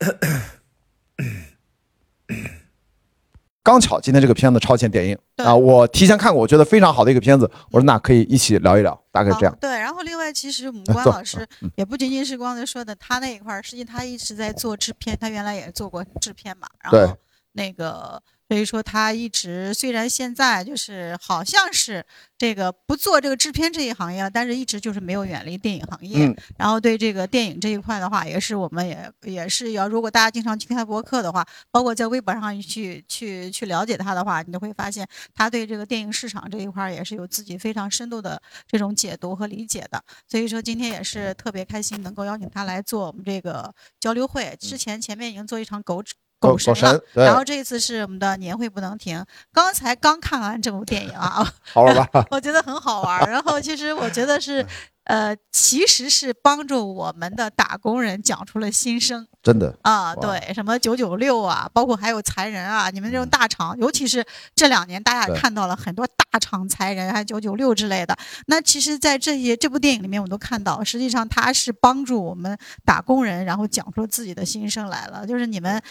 刚巧今天这个片子超前点映啊，我提前看过，我觉得非常好的一个片子。我说那可以一起聊一聊，大概这样啊。对，然后另外，其实我们关老师嗯也不仅仅是刚才说的他那一块儿，实际他一直在做制片，他原来也做过制片嘛。然后那个，所以说他一直虽然现在就是好像是这个不做这个制片这一行业了，但是一直就是没有远离电影行业。嗯然后对这个电影这一块的话，也是我们也也是要，如果大家经常去听他博客的话，包括在微博上去去去了解他的话，你都会发现他对这个电影市场这一块儿也是有自己非常深度的这种解读和理解的。所以说今天也是特别开心能够邀请他来做我们这个交流会。之前前面已经做一场狗狗神了。然，后这一次是我们的年会不能停，刚才刚看完这部电影啊，好玩吧？我觉得很好玩。然后其实我觉得是，呃，其实是帮助我们的打工人讲出了心声真的，啊，对，什么九九六啊，包括还有裁人啊，你们这种大厂，尤其是这两年大家也看到了很多大厂裁人，还九九六之类的。那其实，在这些这部电影里面，我们都看到，实际上他是帮助我们打工人，然后讲出自己的心声来了。就是你们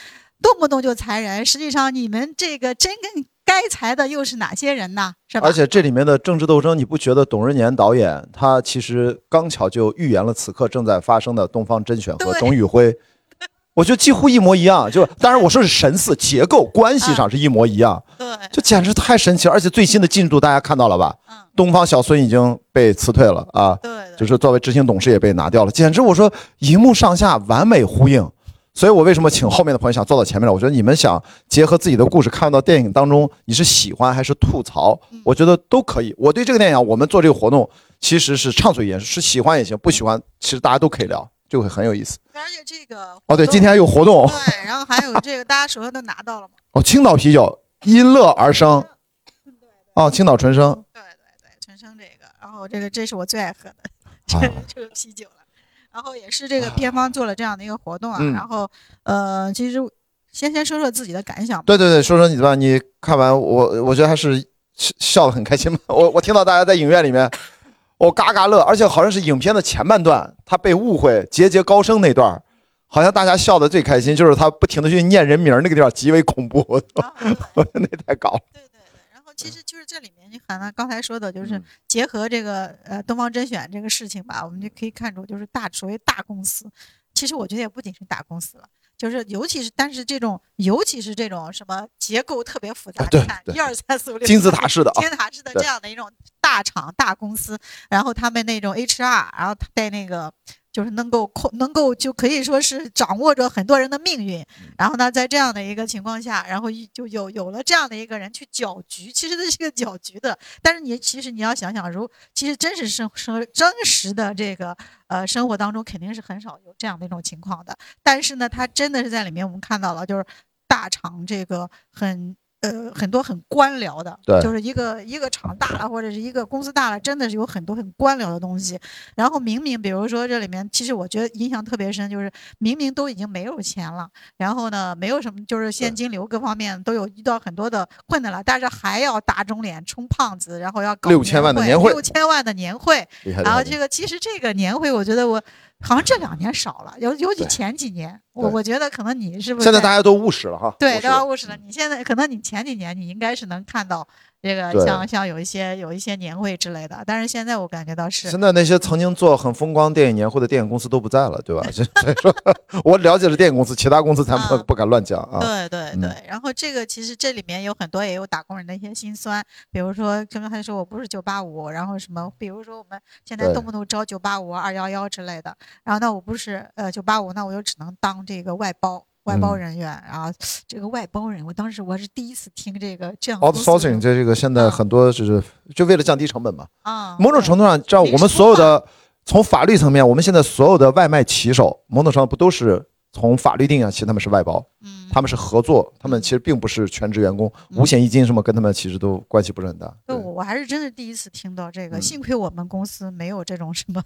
动不动就裁人，实际上你们这个真跟该裁的又是哪些人呢？是吧？而且这里面的政治斗争，你不觉得董润年导演他其实刚巧就预言了此刻正在发生的东方甄选和董宇辉？我觉得几乎一模一样，就当然我说是神似结构关系上是一模一样，对，就简直太神奇了。而且最新的进度大家看到了吧？嗯，东方小孙已经被辞退了啊，对，就是作为执行董事也被拿掉了，简直我说荧幕上下完美呼应。所以我为什么请后面的朋友想坐到前面来？我觉得你们想结合自己的故事看到电影当中，你是喜欢还是吐槽？我觉得都可以。我对这个电影，我们做这个活动其实是畅所欲言，是喜欢也行，不喜欢其实大家都可以聊，就会很有意思。而且这个哦，对，今天还有活动对，然后还有这个，大家手上都拿到了吗？哦，青岛啤酒因乐而生对哦，青岛纯生对对对，纯生这个，然后这个这是我最爱喝的，这啊这个 啤酒了。然后也是这个片方做了这样的一个活动啊，嗯然后呃，其实先先说说自己的感想吧。对对对，说说你吧，你看完我，我觉得还是笑笑得很开心吧。我我听到大家在影院里面，我嘎嘎乐，而且好像是影片的前半段，他被误会节节高升那段，好像大家笑的最开心，就是他不停的去念人名那个地方极为恐怖，我那太搞了。其实就是这里面，你看他刚才说的，就是嗯。结合这个呃东方甄选这个事情吧，我们就可以看出，就是大所谓大公司，其实我觉得也不仅是大公司了。就是，尤其是，但是这种，尤其是这种什么结构特别复杂，你看一二三四五六，金字塔式的啊金字塔式的这样的一种大厂大公司，然后他们那种 HR，然后带那个就是能够控，能够就可以说是掌握着很多人的命运。然后呢，在这样的一个情况下，然后一就有有了这样的一个人去搅局，其实这是个搅局的。但是你其实你要想想，如其实真实生生真实的这个呃生活当中，肯定是很少有这样的一种情况的。但是呢，他真的是在里面我们看到了，就是大厂这个很。呃，很多很官僚的，对就是一个一个厂大了，或者是一个公司大了，真的是有很多很官僚的东西。然后明明，比如说这里面，其实我觉得印象特别深，就是明明都已经没有钱了，然后呢，没有什么，就是现金流各方面都有遇到很多的困难了，但是还要打肿脸充胖子，然后要搞六千万的年会六千万的年会，然后这个其实这个年会，我觉得我好像这两年少了，尤尤其前几年，我我觉得可能你是不是现在在大家都务实了哈，对，都要务实了。你现在可能你前几年你应该是能看到这个像像有一些有一些年会之类的，但是现在我感觉到是现在那些曾经做很风光电影年会的电影公司都不在了，对吧？所以说，我了解了电影公司，其他公司咱不啊不敢乱讲啊。对对嗯对，然后这个其实这里面有很多也有打工人的一些辛酸，比如说刚刚才说我不是九八五，然后什么，比如说我们现在动不动招九八五、二幺幺之类的，然后那我不是呃九八五，那我就只能当这个外包。外包嗯人员，然后这个外包人，我当时我是第一次听这个这样的 outsourcing 这这个现在啊很多就是就为了降低成本嘛。啊，某种程度上，照我们所有的从法律层面，我们现在所有的外卖骑手，某种程度上不都是从法律定义上，其实他们是外包，嗯。他们是合作，他们其实并不是全职员工，五险一金什么跟他们其实都关系不是很大。我我还是真的第一次听到这个，嗯。幸亏我们公司没有这种什么，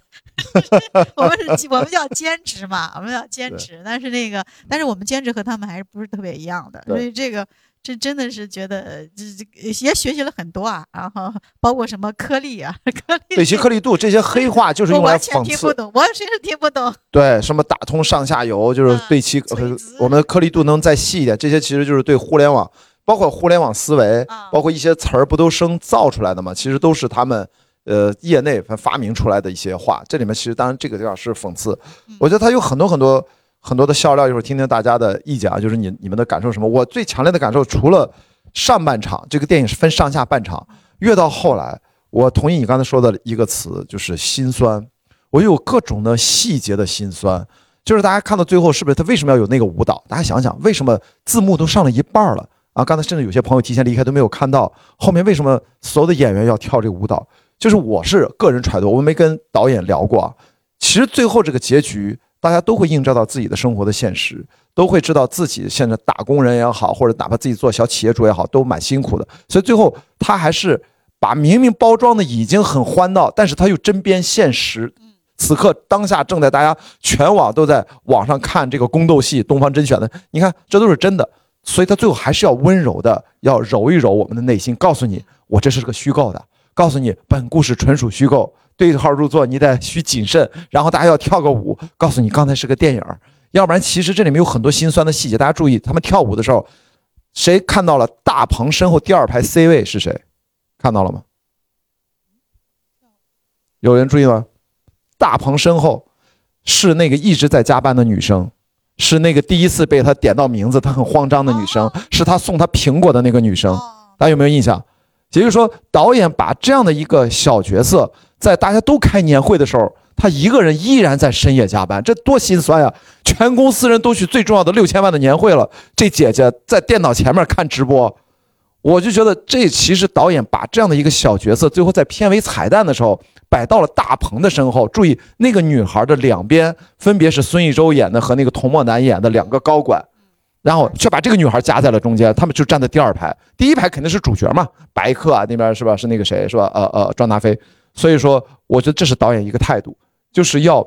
我们是我们叫兼职嘛，我们叫兼职，但是那个但是我们兼职和他们还是不是特别一样的，对。所以这个这真的是觉得这这也学习了很多啊，然后包括什么颗粒啊，颗粒对其颗粒度这些黑话就是用来我完全讽刺，听不懂，完全是听不懂。对什么打通上下游，就是嗯对其、呃我们的颗粒度能再细一点，这些其实就是对互联网，包括互联网思维，啊包括一些词儿不都生造出来的吗？其实都是他们呃业内发明出来的一些话。这里面其实当然这个地方是讽刺，嗯我觉得它有很多很多很多的笑料，一会儿听听大家的意见啊，就是你你们的感受什么？我最强烈的感受，除了上半场，这个电影是分上下半场，越到后来，我同意你刚才说的一个词，就是心酸。我有各种的细节的心酸，就是大家看到最后，是不是他为什么要有那个舞蹈？大家想想，为什么字幕都上了一半了啊？刚才甚至有些朋友提前离开都没有看到，后面为什么所有的演员要跳这个舞蹈？就是我是个人揣度，我没跟导演聊过啊。其实最后这个结局，大家都会映照到自己的生活的现实，都会知道自己现在打工人也好，或者哪怕自己做小企业主也好，都蛮辛苦的。所以最后他还是把明明包装的已经很欢闹，但是他又针砭现实。此刻当下正在大家全网都在网上看这个宫斗戏，东方甄选的，你看这都是真的。所以他最后还是要温柔的，要揉一揉我们的内心，告诉你我这是个虚构的，告诉你本故事纯属虚构，对号入座你得需谨慎。然后大家要跳个舞，告诉你刚才是个电影儿，要不然其实这里面有很多心酸的细节。大家注意，他们跳舞的时候，谁看到了大鹏身后第二排 C 位是谁？看到了吗？有人注意吗？大鹏身后是那个一直在加班的女生，是那个第一次被他点到名字，他很慌张的女生哦，是他送他苹果的那个女生。哦，大家有没有印象？也就是说，导演把这样的一个小角色，在大家都开年会的时候，他一个人依然在深夜加班，这多心酸呀！全公司人都去最重要的六千万的年会了，这姐姐在电脑前面看直播，我就觉得这其实导演把这样的一个小角色，最后在片尾彩蛋的时候摆到了大鹏的身后。注意，那个女孩的两边分别是孙艺洲演的和那个童漠男演的两个高管。然后却把这个女孩夹在了中间，他们就站在第二排，第一排肯定是主角嘛，白客啊那边是吧？是那个谁是吧？呃呃，庄达菲。所以说，我觉得这是导演一个态度，就是要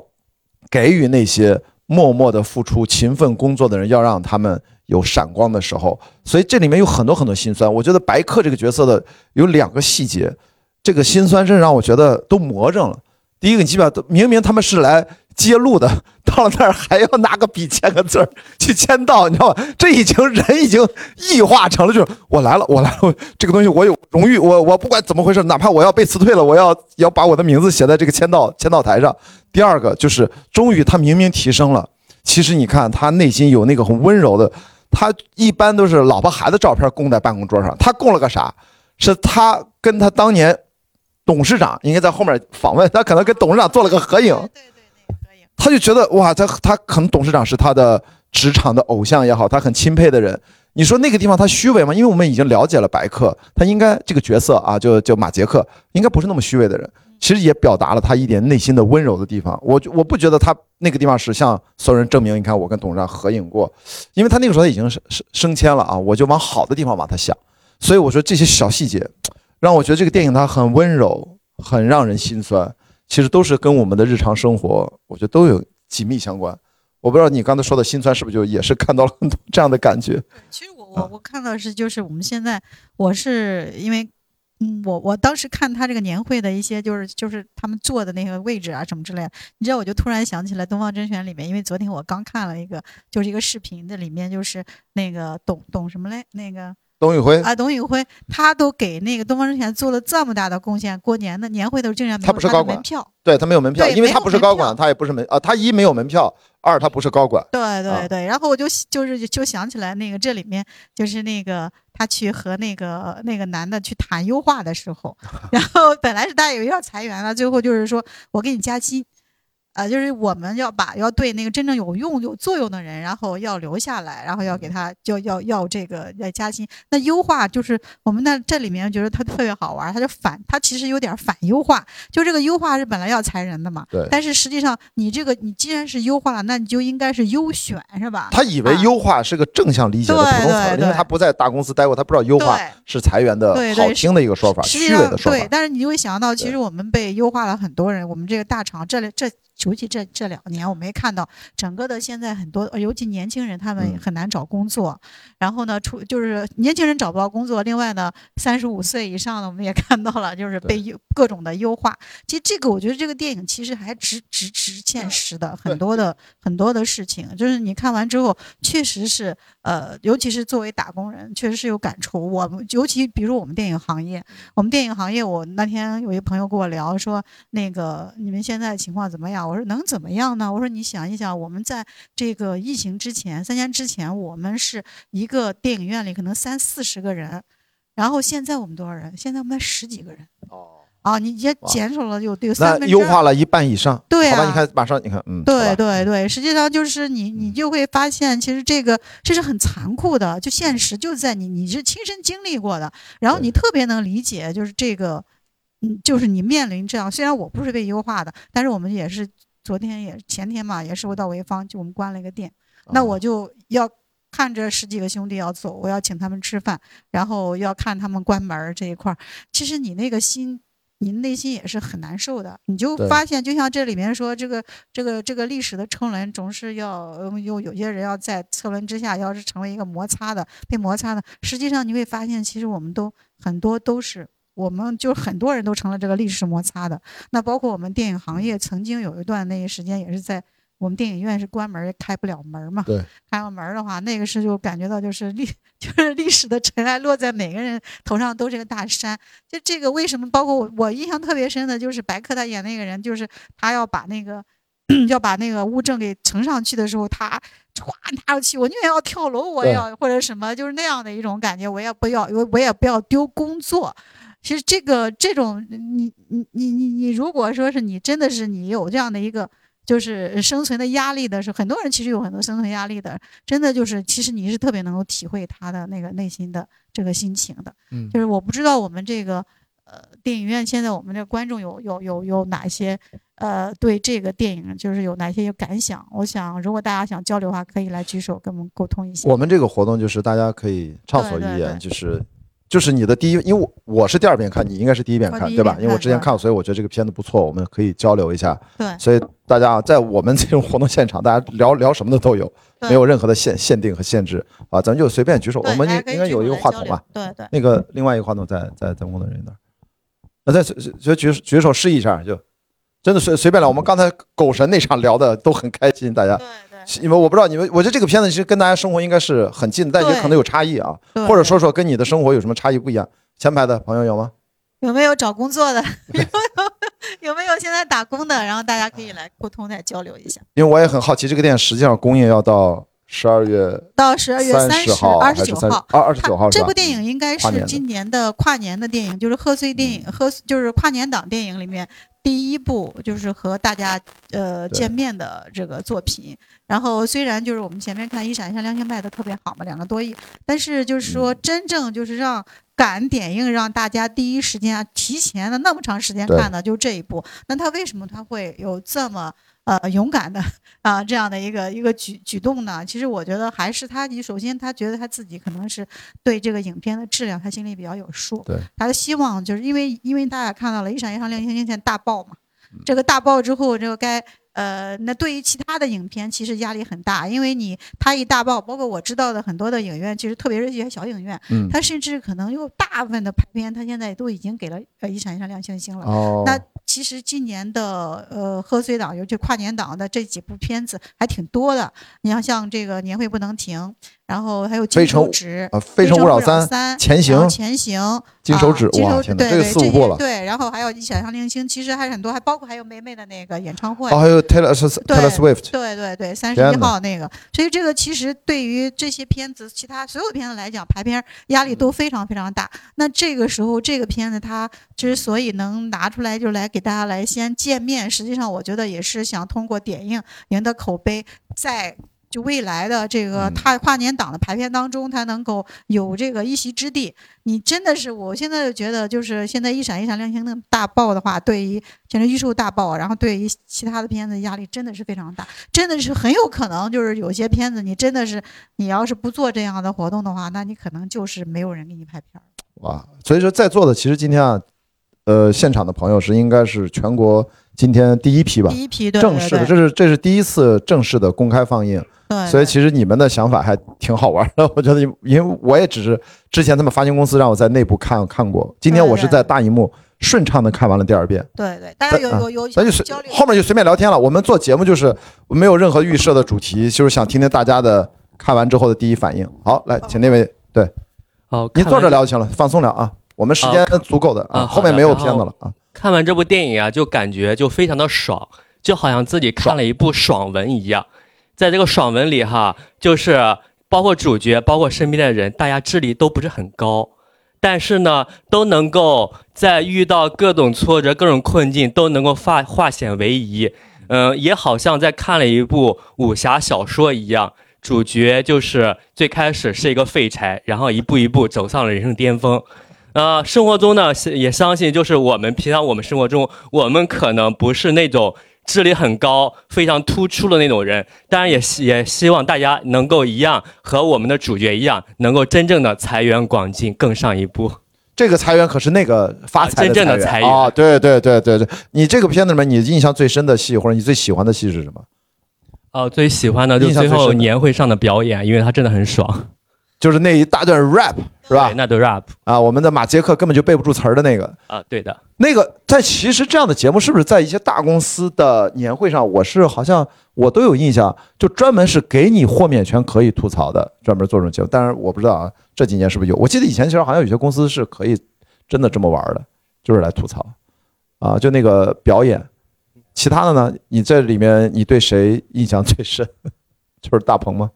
给予那些默默的付出、勤奋工作的人，要让他们有闪光的时候。所以这里面有很多很多心酸。我觉得白客这个角色的有两个细节，这个心酸真让我觉得都魔怔了。第一个，你基本上都明明他们是来揭露的，到了那儿还要拿个笔签个字儿去签到，你知道吧？这已经人已经异化成了，就是我来了，我来了，这个东西我有荣誉，我我不管怎么回事，哪怕我要被辞退了，我要要把我的名字写在这个签到签到台上。第二个就是，终于他明明提升了，其实你看他内心有那个很温柔的，他一般都是老婆孩子照片供在办公桌上，他供了个啥？是他跟他当年董事长应该在后面访问，他可能跟董事长做了，个合影。他就觉得哇，他他可能董事长是他的职场的偶像也好，他很钦佩的人。你说那个地方他虚伪吗？因为我们已经了解了白客，他应该这个角色啊，就就马杰克应该不是那么虚伪的人。其实也表达了他一点内心的温柔的地方。我我不觉得他那个地方是向所有人证明，你看我跟董事长合影过，因为他那个时候他已经升升升迁了啊，我就往好的地方往他想。所以我说这些小细节，让我觉得这个电影它很温柔，很让人心酸。其实都是跟我们的日常生活，我觉得都有紧密相关。我不知道你刚才说的心酸是不是就也是看到了很多这样的感觉？其实我我我看到的是，就是我们现在，我是因为，嗯，我我当时看他这个年会的一些，就是就是他们坐的那个位置啊什么之类的，你知道，我就突然想起来《东方甄选》里面，因为昨天我刚看了一个，就是一个视频的，里面就是那个董董什么嘞，那个董宇辉啊董宇辉，他都给那个东方甄选做了这么大的贡献，过年的年会都竟然没有他的他不是高管门票，对他没有门票，因为他不是高管，他也不是门啊，他一没有门票，二他不是高管。对啊对对，然后我就就是就想起来那个这里面就是那个他去和那个那个男的去谈优化的时候，然后本来是大家以为要裁员了，最后就是说我给你加薪。啊，就是我们要把要对那个真正有用有作用的人，然后要留下来，然后要给他要要要这个要加薪。那优化就是我们那这里面觉得他特别好玩，他就反他其实有点反优化，就这个优化是本来要裁人的嘛，对但是实际上你这个你既然是优化了，那你就应该是优选是吧？他以为啊优化是个正向理解的普通词儿，对对因为他不在大公司待过，他不知道优化是裁员的对对好听的一个说法，虚实说法。但是你就会想到，其实我们被优化了很多人，我们这个大厂这里这尤其这这两年，我们也看到整个的现在很多，尤其年轻人他们嗯很难找工作。然后呢，出就是年轻人找不到工作，另外呢，三十五岁以上的我们也看到了，就是被优各种的优化。其实这个我觉得这个电影其实还直直直现实的很多的很多的事情，就是你看完之后，确实是呃，尤其是作为打工人，确实是有感触。我们尤其比如我们电影行业，我们电影行业，我那天有一朋友跟我聊说，那个你们现在情况怎么样？我说能怎么样呢？我说你想一想，我们在这个疫情之前，三年之前，我们是一个电影院里可能三四十个人，然后现在我们多少人？现在我们才十几个人哦，啊！你也减少了有有三分之二。优化了一半以上对。好吧，你看马上你看，嗯，对对对，实际上就是你，你嗯就会发现，其实这个这是很残酷的，就现实就在你，你是亲身经历过的，然后你特别能理解，就是这个，嗯，就是你面临这样，虽然我不是被优化的，但是我们也是昨天也前天嘛，也是我到潍坊，就我们关了一个店，那啊我就要看着十几个兄弟要走，我要请他们吃饭，然后要看他们关门儿这一块儿。其实你那个心，你内心也是很难受的。你就发现，就像这里面说，这个这个这个历史的车轮总是要呃有有些人要在车轮之下，要是成为一个摩擦的被摩擦的。实际上你会发现，其实我们都很多都是。我们就很多人都成了这个历史摩擦的，那包括我们电影行业曾经有一段那个时间也是在我们电影院是关门儿开不了门儿嘛，对，开了门儿的话，那个是就感觉到就是历 就是历史的尘埃落在每个人头上都是个大山。就这个为什么？包括我我印象特别深的就是白客他演那个人，就是他要把那个 要把那个物证给呈上去的时候，他歘拿着去，我宁愿要跳楼，我也要或者什么，就是那样的一种感觉，我也不要我我也不要丢工作。其实这个这种你你你你你，如果说是你真的是你有这样的一个就是生存的压力的时候，很多人其实有很多生存压力的，真的就是其实你是特别能够体会他的那个内心的这个心情的。嗯就是我不知道我们这个呃电影院现在我们的观众有有有有哪些呃对这个电影就是有哪些有感想？我想如果大家想交流的话，可以来举手跟我们沟通一下。我们这个活动就是大家可以畅所欲言，对就是就是你的第一，因为我我是第二遍看，你应该是第一遍看，对吧？因为我之前看过，所以我觉得这个片子不错，我们可以交流一下。对所以大家啊，在我们这种活动现场，大家聊聊什么的都有，没有任何的限限定和限制啊，咱们就随便举手。我们应应该有一个话筒吧？对对。那个另外一个话筒在在咱们工作人员那儿，那再随随举举手示意一下，就真的随随便聊。我们刚才狗神那场聊的都很开心，大家。对对因为我不知道你们，我觉得这个片子其实跟大家生活应该是很近的，但也可能有差异啊，或者说说跟你的生活有什么差异不一样。前排的朋友有吗？有没有找工作的？有没有有没有现在打工的？然后大家可以来沟通再交流一下。因为我也很好奇，这个电影实际上公映要到十二月到十二月三三十、号二十九号，二二十九号是吧这部？电影应该是今年的跨年的电影，就是贺岁电影，贺就是跨年档电影里面第一部，就是和大家呃见面的这个作品。然后虽然就是我们前面看《一闪一闪亮星》卖的特别好嘛，两个多亿，但是就是说嗯真正就是让敢点映，让大家第一时间啊提前的那么长时间看的，就这一部。那他为什么他会有这么呃勇敢的啊、这样的一个一个举举动呢？其实我觉得还是他，你首先他觉得他自己可能是对这个影片的质量他心里比较有数，对，他的希望就是因为因为大家看到了一闪一闪亮星星现在大爆嘛，这个大爆之后，这个该。呃，那对于其他的影片，其实压力很大，因为你它一大爆，包括我知道的很多的影院，其实特别是一些小影院，嗯，它甚至可能有大部分的排片，它现在都已经给了呃一闪一闪亮星星了。哦，那其实今年的呃贺岁档，尤其跨年档的这几部片子还挺多的。你要像这个年会不能停，然后还有金手指、啊，《非诚勿扰三》三、前行然后前行、金手指啊，金哇，手指天哪，这个对对这四五部了。些对，然后还有一闪亮零星，其实还有很多，还包括还有梅梅的那个演唱会。哦，还有 Taylor Taylor Swift，对对对，三十一号那个，所以这个其实对于这些片子，其他所有的片子来讲，排片压力嗯都非常非常大。那这个时候，这个片子它之所以能拿出来，就来给大家来先见面，实际上我觉得也是想通过点映您的口碑，在。就未来的这个跨跨年档的排片当中，它能够有这个一席之地。你真的是，我现在就觉得，就是现在一闪一闪亮星那么大爆的话，对于现在预售大爆，然后对于其他的片子压力真的是非常大。真的是很有可能，就是有些片子你真的是，你要是不做这样的活动的话，那你可能就是没有人给你拍片儿。哇！所以说在座的其实今天啊，呃现场的朋友是应该是全国今天第一批吧，第一批对正式的，这是这是第一次正式的公开放映，对，所以其实你们的想法还挺好玩的。我觉得，因为我也只是之前他们发行公司让我在内部看看过，今天我是在大荧幕顺畅的看完了第二遍。对对，大家有有有咱就随交流，后面就随便聊天了。我们做节目就是没有任何预设的主题，就是想听听大家的看完之后的第一反应。好，来，请那位，对，好，您坐着聊就行了，放松聊啊。我们时间足够的啊，后面没有片子了啊。看完这部电影啊，就感觉就非常的爽，就好像自己看了一部爽文一样。在这个爽文里哈，就是包括主角，包括身边的人，大家智力都不是很高，但是呢，都能够在遇到各种挫折、各种困境，都能够化化险为夷。嗯、也好像在看了一部武侠小说一样。主角就是最开始是一个废柴，然后一步一步走上了人生巅峰。呃，生活中呢，也相信就是我们平常我们生活中，我们可能不是那种智力很高、非常突出的那种人，当然也希也希望大家能够一样和我们的主角一样，能够真正的财源广进，更上一步。这个财源可是那个发财啊真正的裁员裁啊！对对对对对，你这个片子里面，你印象最深的戏或者你最喜欢的戏是什么？哦、最喜欢的就最后印象最深的年会上的表演，因为他真的很爽，就是那一大段 rap 是吧对？那段 rap 啊，我们的马杰克根本就背不住词儿的那个，啊，对的，那个在其实这样的节目是不是在一些大公司的年会上，我是好像我都有印象，就专门是给你豁免权可以吐槽的，专门做这种节目。但是我不知道啊，这几年是不是有？我记得以前其实好像有些公司是可以真的这么玩的，就是来吐槽啊，就那个表演。其他的呢？你这里面你对谁印象最深？就是大鹏吗？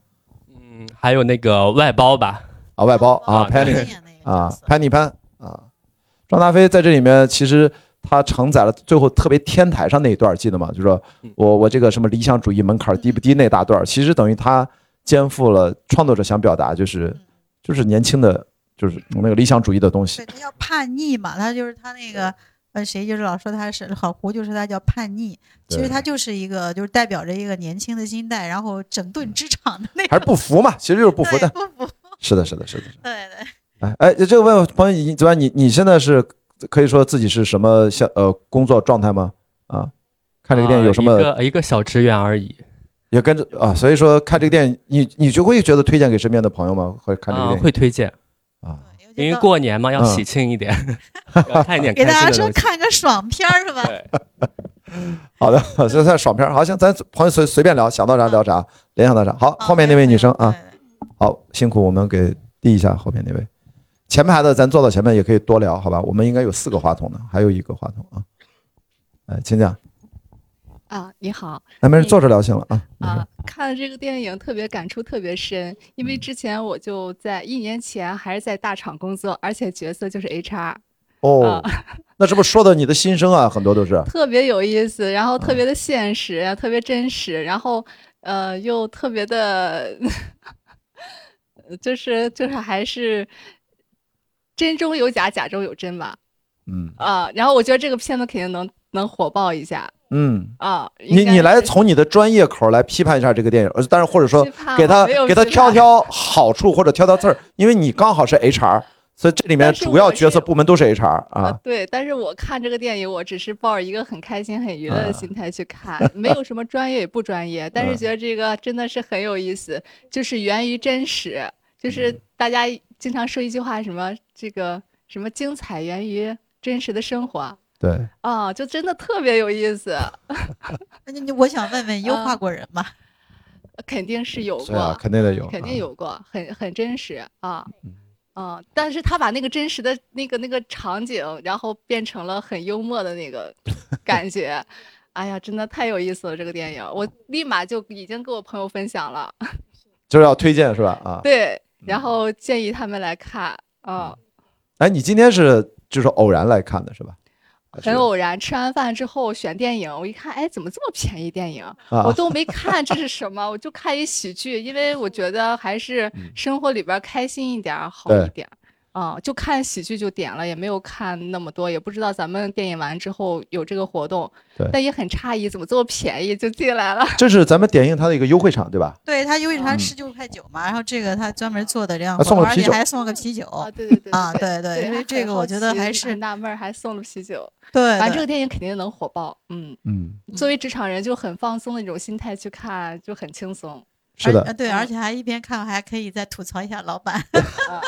嗯，还有那个外包吧，啊，外包啊啊，Penny 演那个啊潘妮潘啊，张大飞在这里面其实他承载了最后特别天台上那一段，记得吗？就是说嗯。我我这个什么理想主义门槛低不低那大段，其实等于他肩负了创作者想表达就是就是年轻的就是那个理想主义的东西。对，他叫叛逆嘛，他就是他那个呃，谁就是老说他是好胡，就说他叫叛逆，其实他就是一个就是代表着一个年轻的心态，然后整顿职场的那种还是不服嘛，其实就是不服的。不服，是的，是的，是的。对对。哎哎，这个问问朋友，你怎么样？你你现在是可以说自己是什么像呃工作状态吗？啊，看这个电影有什么啊一个一个小职员而已。也跟着啊，所以说看这个电影，你你就会觉得推荐给身边的朋友吗？会看这个啊，电影会推荐，啊？因为过过年嘛，要嗯喜庆一点，要看一点 给大家说。看个爽片儿是吧？对，好的，这算爽片儿。好，行，咱朋友随随便聊，想到啥聊啥，联想到啥。好，后面那位女生啊，，好辛苦，我们给递一下后面那位。前排的咱坐到前面也可以多聊，好吧？我们应该有四个话筒呢，还有一个话筒啊。哎，请讲，啊，你好那没事，坐着聊行了啊。啊！看了这个电影特别感触特别深，因为之前我就在一年前还是在大厂工作，而且角色就是 HR，哦，那这不说的你的心声啊，很多都是。特别有意思，然后特别的现实，特别真实，然后呃又特别的，就是就是还是真中有假，假中有真吧嗯啊！然后我觉得这个片子肯定能能火爆一下嗯，啊！你你来从你的专业口来批判一下这个电影，呃当然或者说给他给他挑挑好处或者挑挑刺儿，因为你刚好是 HR，所以这里面主要角色部门都是 HR 啊啊，。对，但是我看这个电影，我只是抱着一个很开心、很娱乐啊的心态去看，没有什么专业也不专业，但啊是觉得这个真的是很有意思，就是源于真实，就是嗯大家经常说一句话，什么这个什么精彩源于真实的生活对，啊，就真的特别有意思，那你我想问问，优化过人吗？肯定是有过肯定得有，肯定啊。有过，很很真实啊嗯。嗯，但是他把那个真实的那个那个场景，然后变成了很幽默的那个 感觉，哎呀，真的太有意思了！这个电影，我立马就已经跟我朋友分享了，就是要推荐是吧？啊，对，然后建议他们来看，嗯，哎，你今天是就是偶然来看的是吧？很偶然，吃完饭之后选电影，我一看，哎，怎么这么便宜电影？我啊，都没看这是什么，我就看一喜剧，因为我觉得还是嗯生活里边开心一点儿好一点儿。啊、就看喜剧就点了，也没有看那么多，也不知道咱们电影完之后有这个活动对，但也很诧异，怎么这么便宜就进来了？这是咱们点映它的一个优惠场，对吧？对它优惠嗯场十九块九嘛，然后这个它专门做的这样还送了啤酒还送了个啤酒。啊，对对对啊对对因为这个我觉得还是纳闷，还送了啤酒。对，反正这个电影肯定能火爆，嗯，嗯，作为职场人就很放松的一种心态去看，就很轻松。是的而，对，嗯而且还一边看还可以再吐槽一下老板。啊，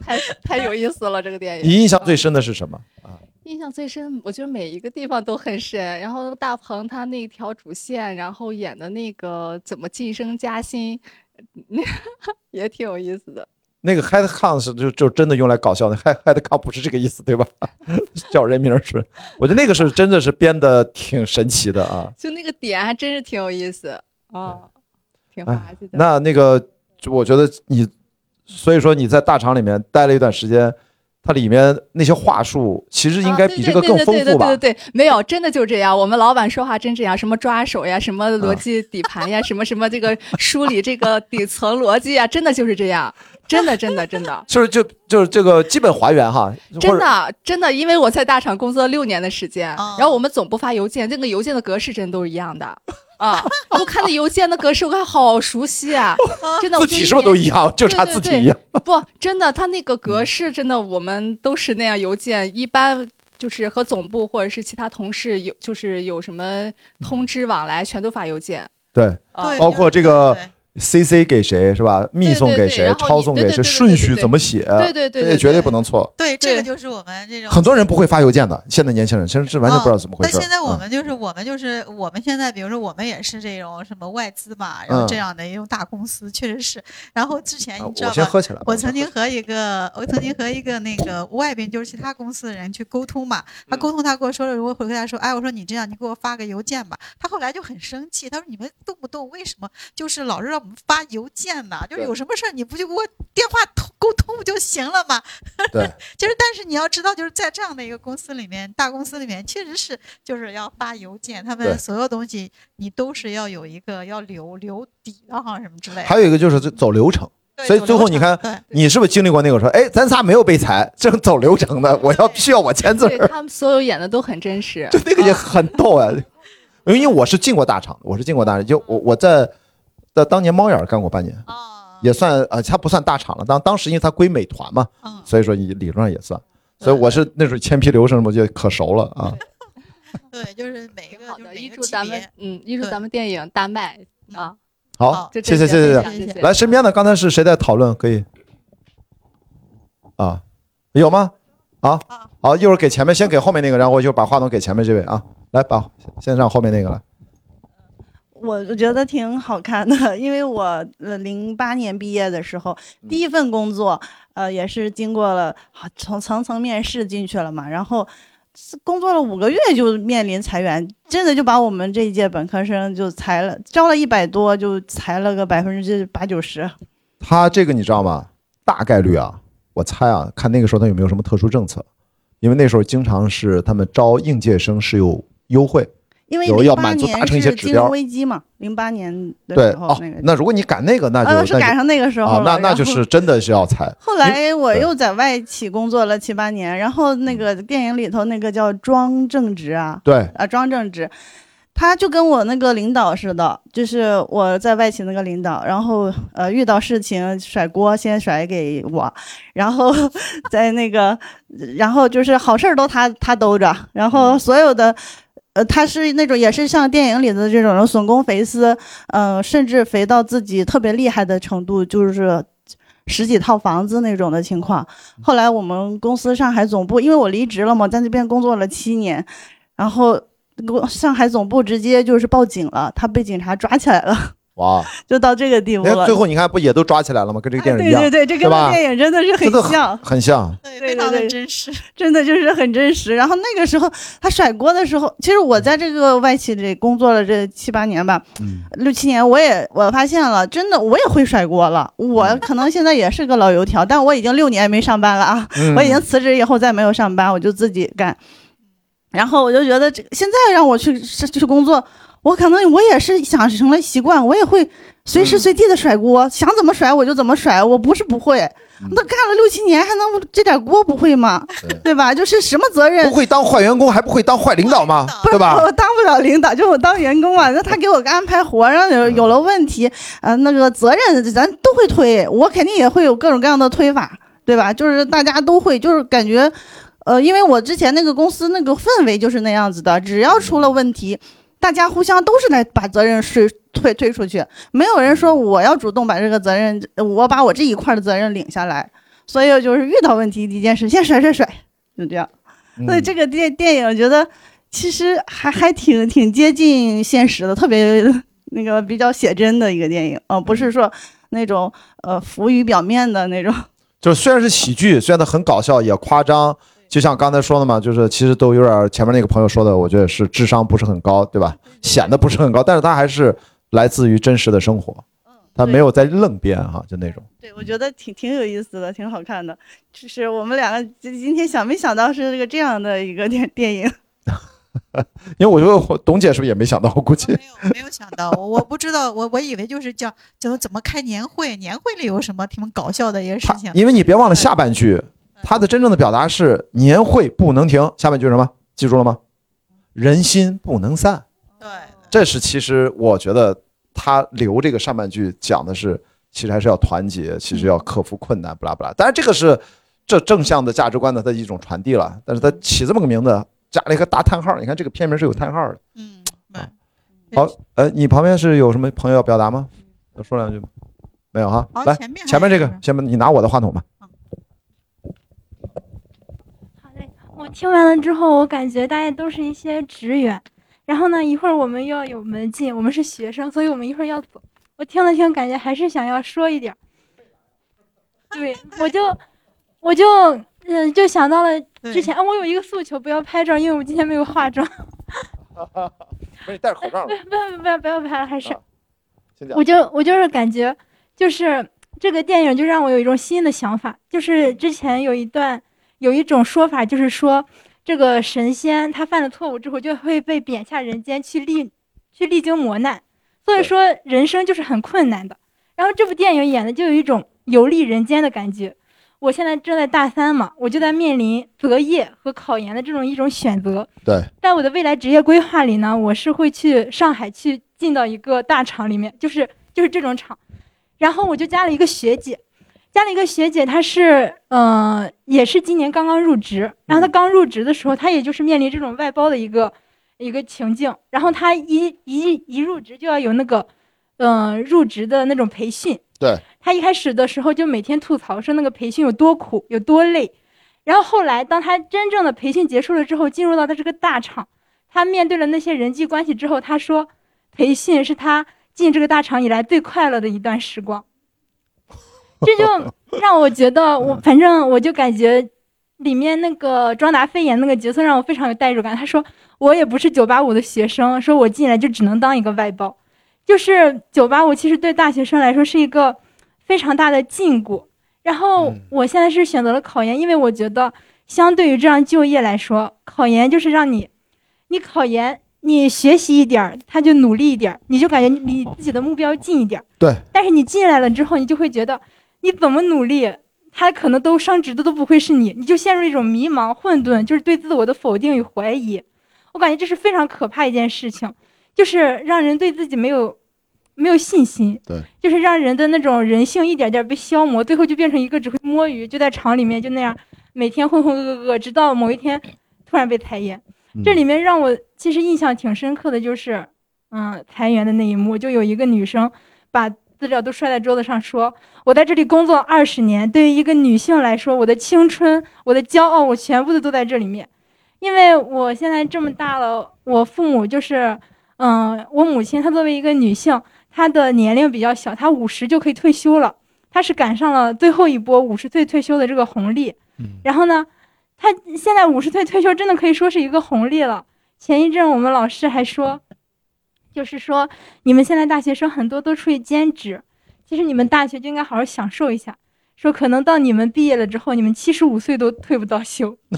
太太有意思了，这个电影。你印象最深的是什么啊？印象最深，我觉得每一个地方都很深。然后大鹏他那条主线，然后演的那个怎么晋升加薪，那 也挺有意思的。那个 head count 是就就真的用来搞笑的，head head count 不是这个意思，对吧？叫人名是，我觉得那个是真的是编的挺神奇的啊。就那个点还真是挺有意思啊，行那那个我觉得你所以说你在大厂里面待了一段时间它里面那些话术其实应该比这个更丰富吧？对对对没有真的就这样我们老板说话真这样什么抓手呀什么逻辑底盘呀什么什么这个梳理这个底层逻辑呀真的就是这样真的真的真的。就是就就是这个基本还原哈真的真的因为我在大厂工作六年的时间然后我们总部发邮件那个邮件的格式真都是一样的。啊。我看那邮件的格式，我看好熟悉啊，真的。我就一字体是不是都一样？就差字体一样。不，真的，他那个格式真的，我们都是那样邮件，一般就是和总部或者是其他同事有，就是有什么通知往来，全都发邮件。对，包括这个对 CC 给谁是吧？密送给谁抄送给谁？顺序怎么写？对对对绝对对不能错。对，这个就是我们这种很多人不会发邮件的，现在年轻人其实是完全不知道怎么回事。但现在我嗯们就是我们就是我们现在，比如说我们也是这种什么外资嘛，然后嗯这样的一种大公司，确实是。然后之前啊你知道吧？我喝起来。我曾经和一个，我曾经和一个那个外边就是其他公司的人去沟通嘛，他沟通他跟我说了，我回给他说，哎，我说你这样，你给我发个邮件吧。他后来就很生气，他说你们动不动为什么就是老是让我们发邮件呢？就是有什么事儿你不就给我电话通沟通不就行了吗？对，就是，但是你要知道，就是在这样的一个公司里面，大公司里面，确实是就是要发邮件，他们所有东西你都是要有一个要留留底的，哈什么之类的。还有一个就是走流程。所以最后你看你是不是经历过那个说，哎，咱仨没有被裁，正走流程的，我要需要我签字他们所有演的都很真实。就那个也啊很逗啊。因为我是进过大厂，我是进过大厂，就我我在在当年猫眼儿干过半年，啊，也算呃，它不算大厂了，当当时因为它归美团嘛，嗯，所以说你理论上也算。所以我是那时候签批流程，我就可熟了啊。对，就是每一个好的，个就是每预个级别祝咱们，嗯，预祝咱们电影大卖啊！好好，谢谢谢谢谢谢。来，身边的刚才是谁在讨论？可以啊，有吗？啊啊，好，一会儿给前面，先给后面那个，然后我就把话筒给前面这位啊。来，把先让后面那个来。我我觉得挺好看的，因为我呃零八年毕业的时候，第一份工作，呃也是经过了好层层层面试进去了嘛，然后是工作了五个月就面临裁员，真的就把我们这一届本科生就裁了，招了一百多就裁了个百分之八九十。他这个你知道吗？大概率啊，我猜啊，看那个时候他有没有什么特殊政策，因为那时候经常是他们招应届生是有优惠。因为要满足达年成一些指标是金融危机嘛，零八年的对哦时候那个，，那如果你赶那个，那就呃是赶上那个时候啊，了，那那就是真的是要裁。后来我又在外企工作了七八年，然后那个电影里头那个叫庄正直啊，对，啊庄正直，他就跟我那个领导似的，就是我在外企那个领导，然后呃遇到事情甩锅先甩给我，然后 在那个，然后就是好事儿都他他兜着，然后所有的。呃，他是那种也是像电影里的这种人损公肥私，呃，甚至肥到自己特别厉害的程度，就是十几套房子那种的情况。后来我们公司上海总部，因为我离职了嘛，在那边工作了七年，然后上海总部直接就是报警了，他被警察抓起来了，哇，就到这个地步了最。后你看不也都抓起来了吗？跟这个哎电影一样，对对对，这跟那电影真的是很像。很像。对，非常对对对的真实。真的就是很真实。然后那个时候他甩锅的时候，其实我在这个外企里工作了这七八年吧，嗯，六七年，我也我发现了，真的我也会甩锅了。我可能现在也是个老油条，但我已经六年没上班了啊，嗯我已经辞职以后再没有上班，我就自己干。然后我就觉得这现在让我去去工作，我可能我也是想成了习惯，我也会随时随地的甩锅，想怎么甩我就怎么甩。我不是不会，那干了六七年还能这点锅不会吗？对对吧？就是什么责任不会当坏员工，还不会当坏领导吗？对吧？我当不了领导，就我当员工嘛。那他给我安排活，然后有有了问题，呃，那个责任咱都会推，我肯定也会有各种各样的推法，对吧？就是大家都会，就是感觉，呃，因为我之前那个公司那个氛围就是那样子的，只要出了问题，大家互相都是来把责任是推推出去，没有人说我要主动把这个责任，我把我这一块的责任领下来。所以就是遇到问题第一件事，先甩甩甩，就这样。所以这个电电影，我觉得其实还还挺挺接近现实的，特别那个比较写真的一个电影啊、呃不是说那种呃浮于表面的那种。就是虽然是喜剧，虽然它很搞笑，也夸张，就像刚才说的嘛，就是其实都有点前面那个朋友说的，我觉得是智商不是很高，对吧？显得不是很高，但是他还是来自于真实的生活，他没有在愣编哈，就那种。对，我觉得挺挺有意思的，挺好看的。就是我们两个今今天想没想到是这个这样的一个电电影，因为我觉得董姐是不是也没想到？我估计没有没有想到，我我不知道，我我以为就是叫叫怎么开年会，年会里有什么挺搞笑的一些事情。因为你别忘了下半句，它的真正的表达是年会不能停，下半句什么？记住了吗？人心不能散。对，这是其实我觉得他留这个上半句讲的是，其实还是要团结，其实要克服困难，不拉不拉。当然这个是这正向的价值观的它一种传递了，但是他起这么个名字，加了一个大叹号，你看这个片名是有叹号的。嗯，对。好，呃，你旁边是有什么朋友要表达吗？要说两句吗？没有哈，来前面这个有，先把你拿我的话筒吧。好嘞，我听完了之后，我感觉大家都是一些职员，然后呢，一会儿我们又要有门禁，我们是学生，所以我们一会儿要走。我听了听，感觉还是想要说一点儿。对，我就我就嗯、就想到了之前，啊我有一个诉求，不要拍照，因为我今天没有化妆。不是戴口罩不不不不要不要拍了，还是啊我就我就是感觉，就是这个电影就让我有一种新的想法，就是之前有一段有一种说法，就是说这个神仙他犯了错误之后就会被贬下人间去历去历经磨难，所以说人生就是很困难的。然后这部电影演的就有一种游历人间的感觉。我现在正在大三嘛，我就在面临择业和考研的这种一种选择。对，在我的未来职业规划里呢，我是会去上海去进到一个大厂里面，就是就是这种厂。然后我就加了一个学姐，加了一个学姐，她是呃也是今年刚刚入职，然后她刚入职的时候，她也就是面临这种外包的一个一个情境，然后她一一一入职就要有那个嗯、呃入职的那种培训，对，她一开始的时候就每天吐槽说那个培训有多苦，有多累。然后后来，当她真正的培训结束了之后，进入到她这个大厂，她面对了那些人际关系之后，她说，培训是她进这个大厂以来最快乐的一段时光。这就让我觉得我，反正我就感觉里面那个庄达菲演那个角色让我非常有代入感。他说我也不是九八五的学生，说我进来就只能当一个外包。就是九八五其实对大学生来说是一个非常大的禁锢。然后嗯我现在是选择了考研，因为我觉得相对于这样就业来说，考研就是让你，你考研你学习一点儿，他就努力一点儿，你就感觉离自己的目标近一点儿。对。但是你进来了之后，你就会觉得你怎么努力，他可能都升职的都不会是你，你就陷入一种迷茫、混沌，就是对自我的否定与怀疑。我感觉这是非常可怕一件事情，就是让人对自己没有没有信心，对，就是让人的那种人性一点点被消磨，最后就变成一个只会摸鱼，就在厂里面就那样每天浑浑噩噩，直到某一天突然被裁员。嗯这里面让我其实印象挺深刻的就是，嗯，裁员的那一幕，就有一个女生把资料都摔在桌子上，说：“我在这里工作二十年，对于一个女性来说，我的青春、我的骄傲，我全部的都在这里面。因为我现在这么大了，我父母就是，嗯，我母亲她作为一个女性，她的年龄比较小，她五十就可以退休了，她是赶上了最后一波五十岁退休的这个红利。然后呢，她现在五十岁退休，真的可以说是一个红利了。前一阵我们老师还说，就是说你们现在大学生很多都出去兼职，其实你们大学就应该好好享受一下。说可能到你们毕业了之后，你们七十五岁都退不到休。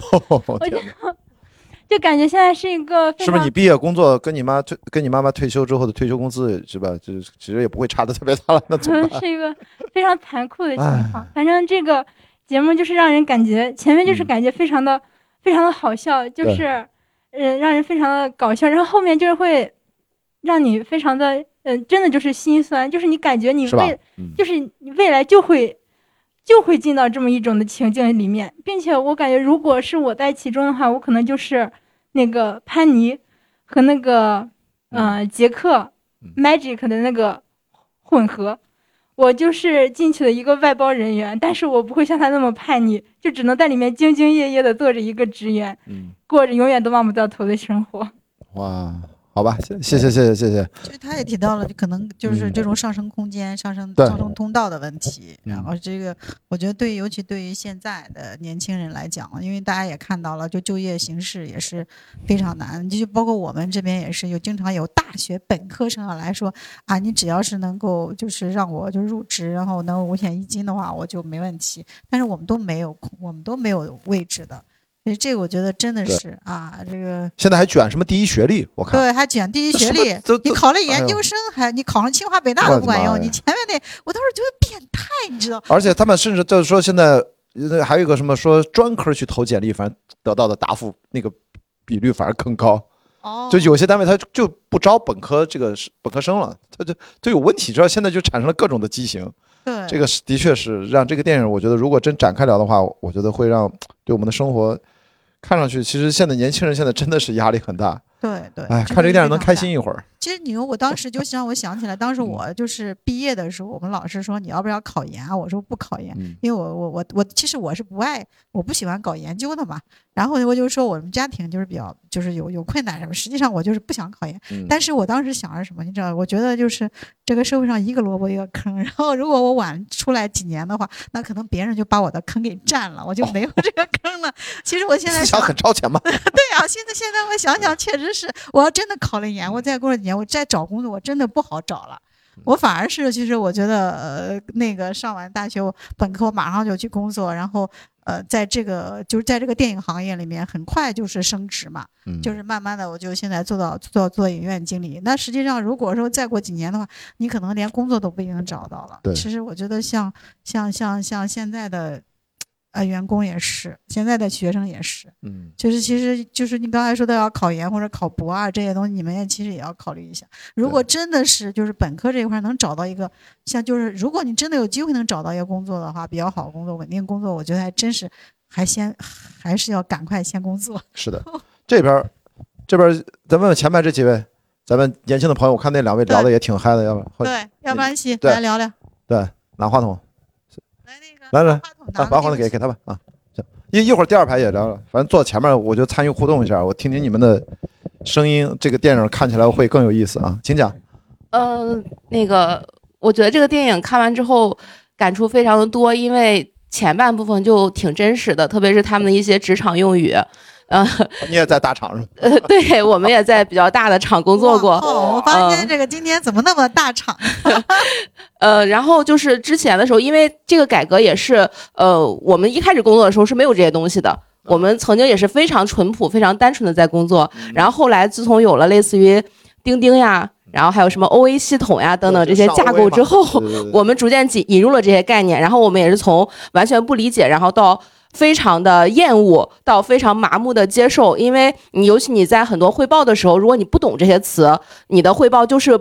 就感觉现在是一个是不是你毕业工作跟你妈退跟你妈妈退休之后的退休工资是吧？就其实也不会差的特别大了，那怎么办？是一个非常残酷的情况。反正这个节目就是让人感觉前面就是嗯感觉非常的、非常的好笑，就是嗯让人非常的搞笑，然后后面就是会让你非常的嗯、呃真的就是心酸，就是你感觉你未？嗯，就是你未来就会就会进到这么一种的情境里面，并且我感觉如果是我在其中的话，我可能就是那个潘妮和那个呃杰克嗯 Magic 的那个混合。我就是进去的一个外包人员，但是我不会像他那么叛逆，就只能在里面兢兢业业的做着一个职员，嗯，过着永远都忘不掉头的生活。哇，好吧，谢谢谢谢谢谢谢，其实他也提到了，就可能就是嗯这种上升空间、上升上升通道的问题。然嗯后这个，我觉得对，尤其对于现在的年轻人来讲，因为大家也看到了，就就业形势也是非常难。就包括我们这边也是有经常有大学本科生啊来说啊，你只要是能够就是让我就入职，然后能五险一金的话，我就没问题。但是我们都没有空，我们都没有位置的。所以这个我觉得真的是啊，这个现在还卷什么第一学历？我看对，还卷第一学历这，你考了研究生，还你考上清华北大都不管用，你前面那我当时觉得变态，你知道？而且他们甚至就是说，现在呃还有一个什么说专科去投简历，反正得到的答复那个比率反而更高。哦就有些单位他就不招本科这个本科生了，他就就有问题，知道现在就产生了各种的畸形。对这个是的确是让这个电影，我觉得如果真展开聊的话，我觉得会让对我们的生活看上去，其实现在年轻人现在真的是压力很大。对对，哎，看这个电影能开心一会儿。其实你说我当时就让我想起来，当时嗯我就是毕业的时候，我们老师说你要不要考研啊？我说不考研，嗯因为我我我我其实我是不爱，我不喜欢搞研究的嘛。然后我就说我们家庭就是比较就是有有困难什么，实际上我就是不想考研。嗯但是我当时想着什么，你知道？我觉得就是这个社会上一个萝卜一个坑，然后如果我晚出来几年的话，那可能别人就把我的坑给占了，我就没有这个坑了。其实我现在思想很超前嘛。对啊，现在现在我想想，确实是，我要真的考了研，我再过几年，我再找工作，我真的不好找了。我反而是，其实我觉得，呃，那个上完大学我本科，我马上就去工作，然后，呃，在这个就是在这个电影行业里面，很快就是升职嘛，嗯就是慢慢的，我就现在做到做到做影院经理。那实际上，如果说再过几年的话，你可能连工作都不一定找到了。其实我觉得像像像像现在的，呃，员工也是，现在的学生也是。嗯，就是其实就是你刚才说的要考研或者考博啊这些东西，你们也其实也要考虑一下。如果真的是就是本科这一块能找到一个像就是如果你真的有机会能找到一个工作的话，比较好的工作、稳定工作，我觉得还真是还先还是要赶快先工作。是的。这边儿这边儿咱问问前排这几位，咱们年轻的朋友，我看那两位聊的也挺嗨的，要不对，要不然起来聊聊。对拿话筒，来来来话筒啊，拿把话筒给给他吧啊。行，一一会儿第二排也聊聊，反正坐前面我就参与互动一下，我听听你们的声音，这个电影看起来会更有意思啊，请讲。呃，那个，我觉得这个电影看完之后感触非常的多，因为前半部分就挺真实的，特别是他们的一些职场用语。呃，你也在大厂是吧？呃，对我们也在比较大的厂工作过。哦，我发现嗯这个今天怎么那么大厂？呃，然后就是之前的时候，因为这个改革也是，呃，我们一开始工作的时候是没有这些东西的。我们曾经也是非常淳朴、非常单纯的在工作，然后后来自从有了类似于钉钉呀，然后还有什么 OA 系统呀等等这些架构之后，我们逐渐引引入了这些概念，然后我们也是从完全不理解，然后到非常的厌恶，到非常麻木的接受。因为你尤其你在很多汇报的时候，如果你不懂这些词，你的汇报就是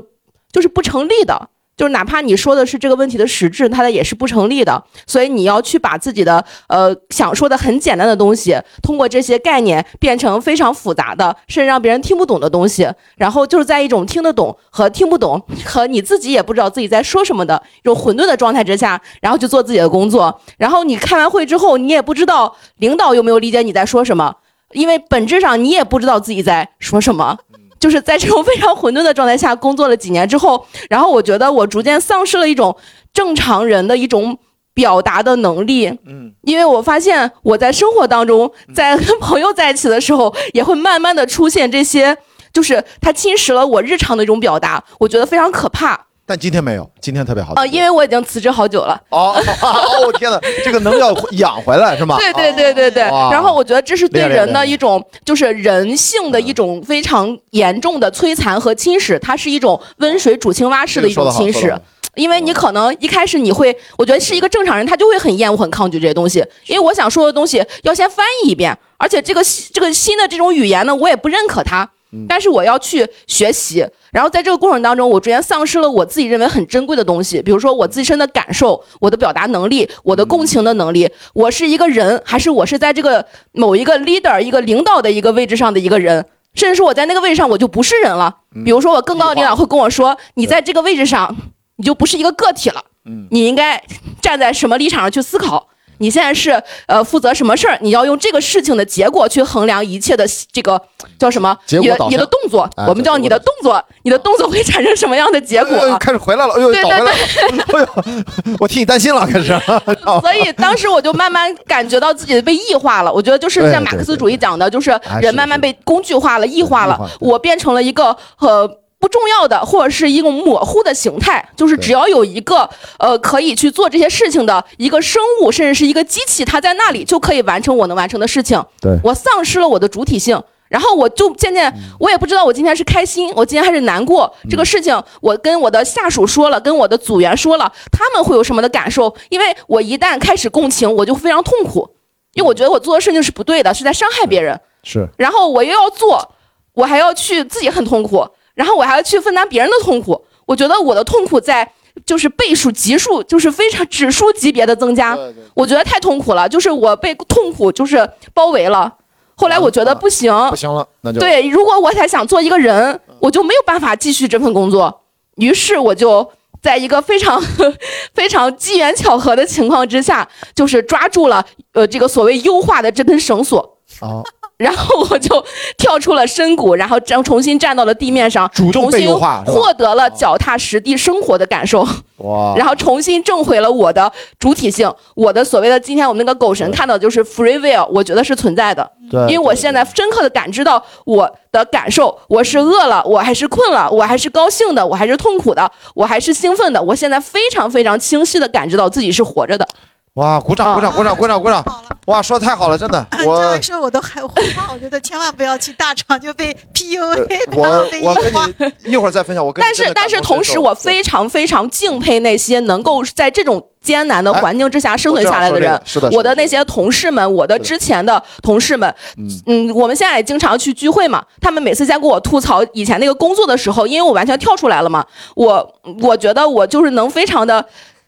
就是不成立的。就是哪怕你说的是这个问题的实质，它的也是不成立的。所以你要去把自己的呃想说的很简单的东西，通过这些概念变成非常复杂的，甚至让别人听不懂的东西。然后就是在一种听得懂和听不懂和你自己也不知道自己在说什么的一种混沌的状态之下，然后去做自己的工作。然后你开完会之后，你也不知道领导有没有理解你在说什么，因为本质上你也不知道自己在说什么。就是在这种非常混沌的状态下工作了几年之后，然后我觉得我逐渐丧失了一种正常人的一种表达的能力。嗯，因为我发现我在生活当中，在跟朋友在一起的时候，也会慢慢的出现这些，就是它侵蚀了我日常的一种表达，我觉得非常可怕。但今天没有，今天特别好。啊，因为我已经辞职好久了。哦哦，天哪，这个能要养回来是吗？对对对对对。哇然后我觉得这是对人的一种，就是人性的一种非常严重的摧残和侵蚀，它是一种温水煮青蛙式的一种侵蚀。因为你可能一开始你会，我觉得是一个正常人，他就会很厌恶、很抗拒这些东西。因为我想说的东西要先翻译一遍，而且这个这个新的这种语言呢，我也不认可它。但是我要去学习，然后在这个过程当中，我逐渐丧失了我自己认为很珍贵的东西，比如说我自身的感受、我的表达能力、我的共情的能力。我是一个人，还是我是在这个某一个 leader、一个领导的一个位置上的一个人？甚至说我在那个位置上我就不是人了。比如说我更高的领导会跟我说：“你在这个位置上，你就不是一个个体了。嗯你应该站在什么立场上去思考。”你现在是呃负责什么事儿？你要用这个事情的结果去衡量一切的这个叫什么？结果你的你的动作，哎我们叫你的动作，你的动作会产生什么样的结果？开始回来了，哎呦，对倒回来了，哎呦，我替你担心了，开始。所以当时我就慢慢感觉到自己被异化了。我觉得就是像马克思主义讲的，就是人慢慢被工具化了、异化了。我变成了一个呃。不重要的，或者是一种模糊的形态，就是只要有一个呃可以去做这些事情的一个生物，甚至是一个机器，它在那里就可以完成我能完成的事情。对我丧失了我的主体性，然后我就渐渐，我也不知道我今天是开心，我今天还是难过。这个事情，我跟我的下属说了，跟我的组员说了，他们会有什么的感受？因为我一旦开始共情，我就非常痛苦，因为我觉得我做的事情是不对的，是在伤害别人。是然后我又要做，我还要去自己很痛苦，然后我还要去分担别人的痛苦。我觉得我的痛苦在就是倍数级数，就是非常指数级别的增加。我觉得太痛苦了，就是我被痛苦就是包围了。后来我觉得不行，不行了，那就对，如果我还想做一个人，我就没有办法继续这份工作。于是我就在一个非常 非常机缘巧合的情况之下，就是抓住了呃这个所谓优化的这根绳索。啊，然后我就跳出了深谷，然后重重新站到了地面上，主动被重新优化是吧？获得了脚踏实地生活的感受，哇，然后重新挣回了我的主体性，我的所谓的今天我们那个狗神看到的就是 free will，我觉得是存在的，对，因为我现在深刻的感知到我的感受，我是饿了，我还是困了，我还是高兴的，我还是痛苦的，我还是兴奋的，我现在非常非常清晰的感知到自己是活着的。哇，鼓掌，鼓掌，鼓掌，鼓掌，鼓掌！哇，说的太好了，真的，这我样说我都害怕，我觉得千万不要去大厂就被 PUA，我然后被我跟你一会儿再分享，我跟你但是但是同时，我非常非常敬佩那些能够在这种艰难的环境之下生存下来的人。哎是的，我的那些同事们，我的之前的同事们，嗯嗯，我们现在也经常去聚会嘛。他们每次在跟我吐槽以前那个工作的时候，因为我完全跳出来了嘛，我我觉得我就是能非常的。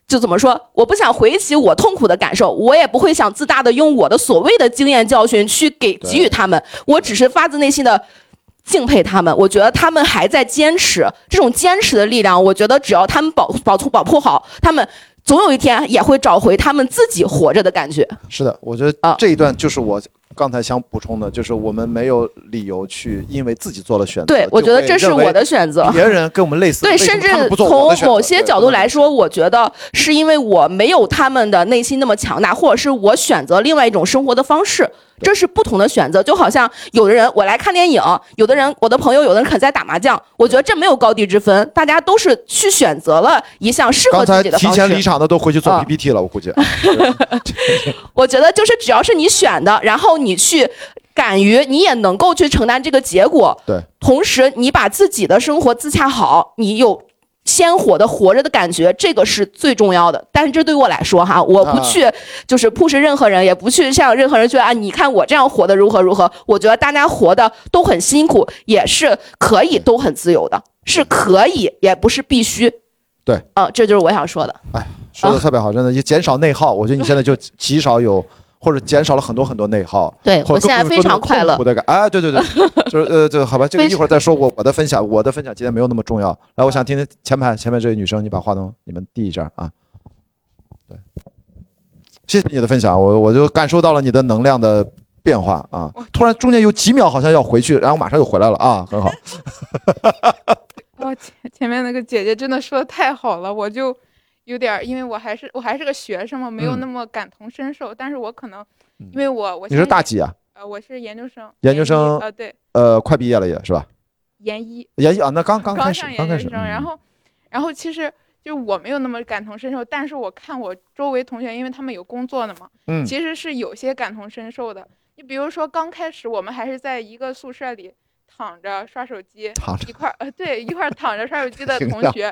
就怎么说？我不想回忆起我痛苦的感受，我也不会想自大的用我的所谓的经验教训去给给予他们，我只是发自内心的敬佩他们。我觉得他们还在坚持，这种坚持的力量，我觉得只要他们保保存保护好，他们总有一天也会找回他们自己活着的感觉。是的，我觉得啊这一段就是我刚才想补充的，就是我们没有理由去因为自己做了选择，对，我觉得这是我的选择。别人跟我们类似，对，甚至从某些角度来，说，我觉得是因为我没有他们的内心那么强大，或者是我选择另外一种生活的方式，这是不同的选择。就好像有的人我来看电影，有的人我的朋友，有的人可能在打麻将，我觉得这没有高低之分，大家都是去选择了一项适合自己的方提前离式。场的都回去做啊 PPT 了，我估计。我觉得就是只要是你选的，然后你去敢于，你也能够去承担这个结果。对，同时你把自己的生活自洽好，你有鲜活的活着的感觉，这个是最重要的。但是这对我来说哈，我不啊去就是 push 任何人，也不去向任何人去啊，你看我这样活的如何如何。我觉得大家活的都很辛苦，也是可以都很自由的，是可以，也不是必须。对，啊，这就是我想说的。哎说的特别好，真的也减少内耗。我觉得你现在就极少有，或者减少了很多很多内耗。对我现在非常快乐痛苦。的感，哎，对对对，就是呃，对，好吧，这个一会儿再说。我我的分享，我的分享今天没有那么重要。来，我想听听前排前面这位女生，你把话筒你们递一下啊。对，谢谢你的分享，我我就感受到了你的能量的变化啊。突然中间有几秒好像要回去，然后马上又回来了啊，很好。哇，前前面那个姐姐真的说的太好了，我就有点，因为我还是我还是个学生嘛，没有嗯那么感同身受。但是我可能因为我我你是大几啊？呃，我是研究生，研究生呃对，呃，快毕业了也是吧？研一研一啊，那刚刚开始上，刚开始。研究生，然嗯后然后其实就我没有那么感同身受，但是我看我周围同学，因为他们有工作的嘛，嗯其实是有些感同身受的。你比如说刚开始我们还是在一个宿舍里躺着刷手机，躺着一块儿呃对一块儿躺着刷手机的 同学，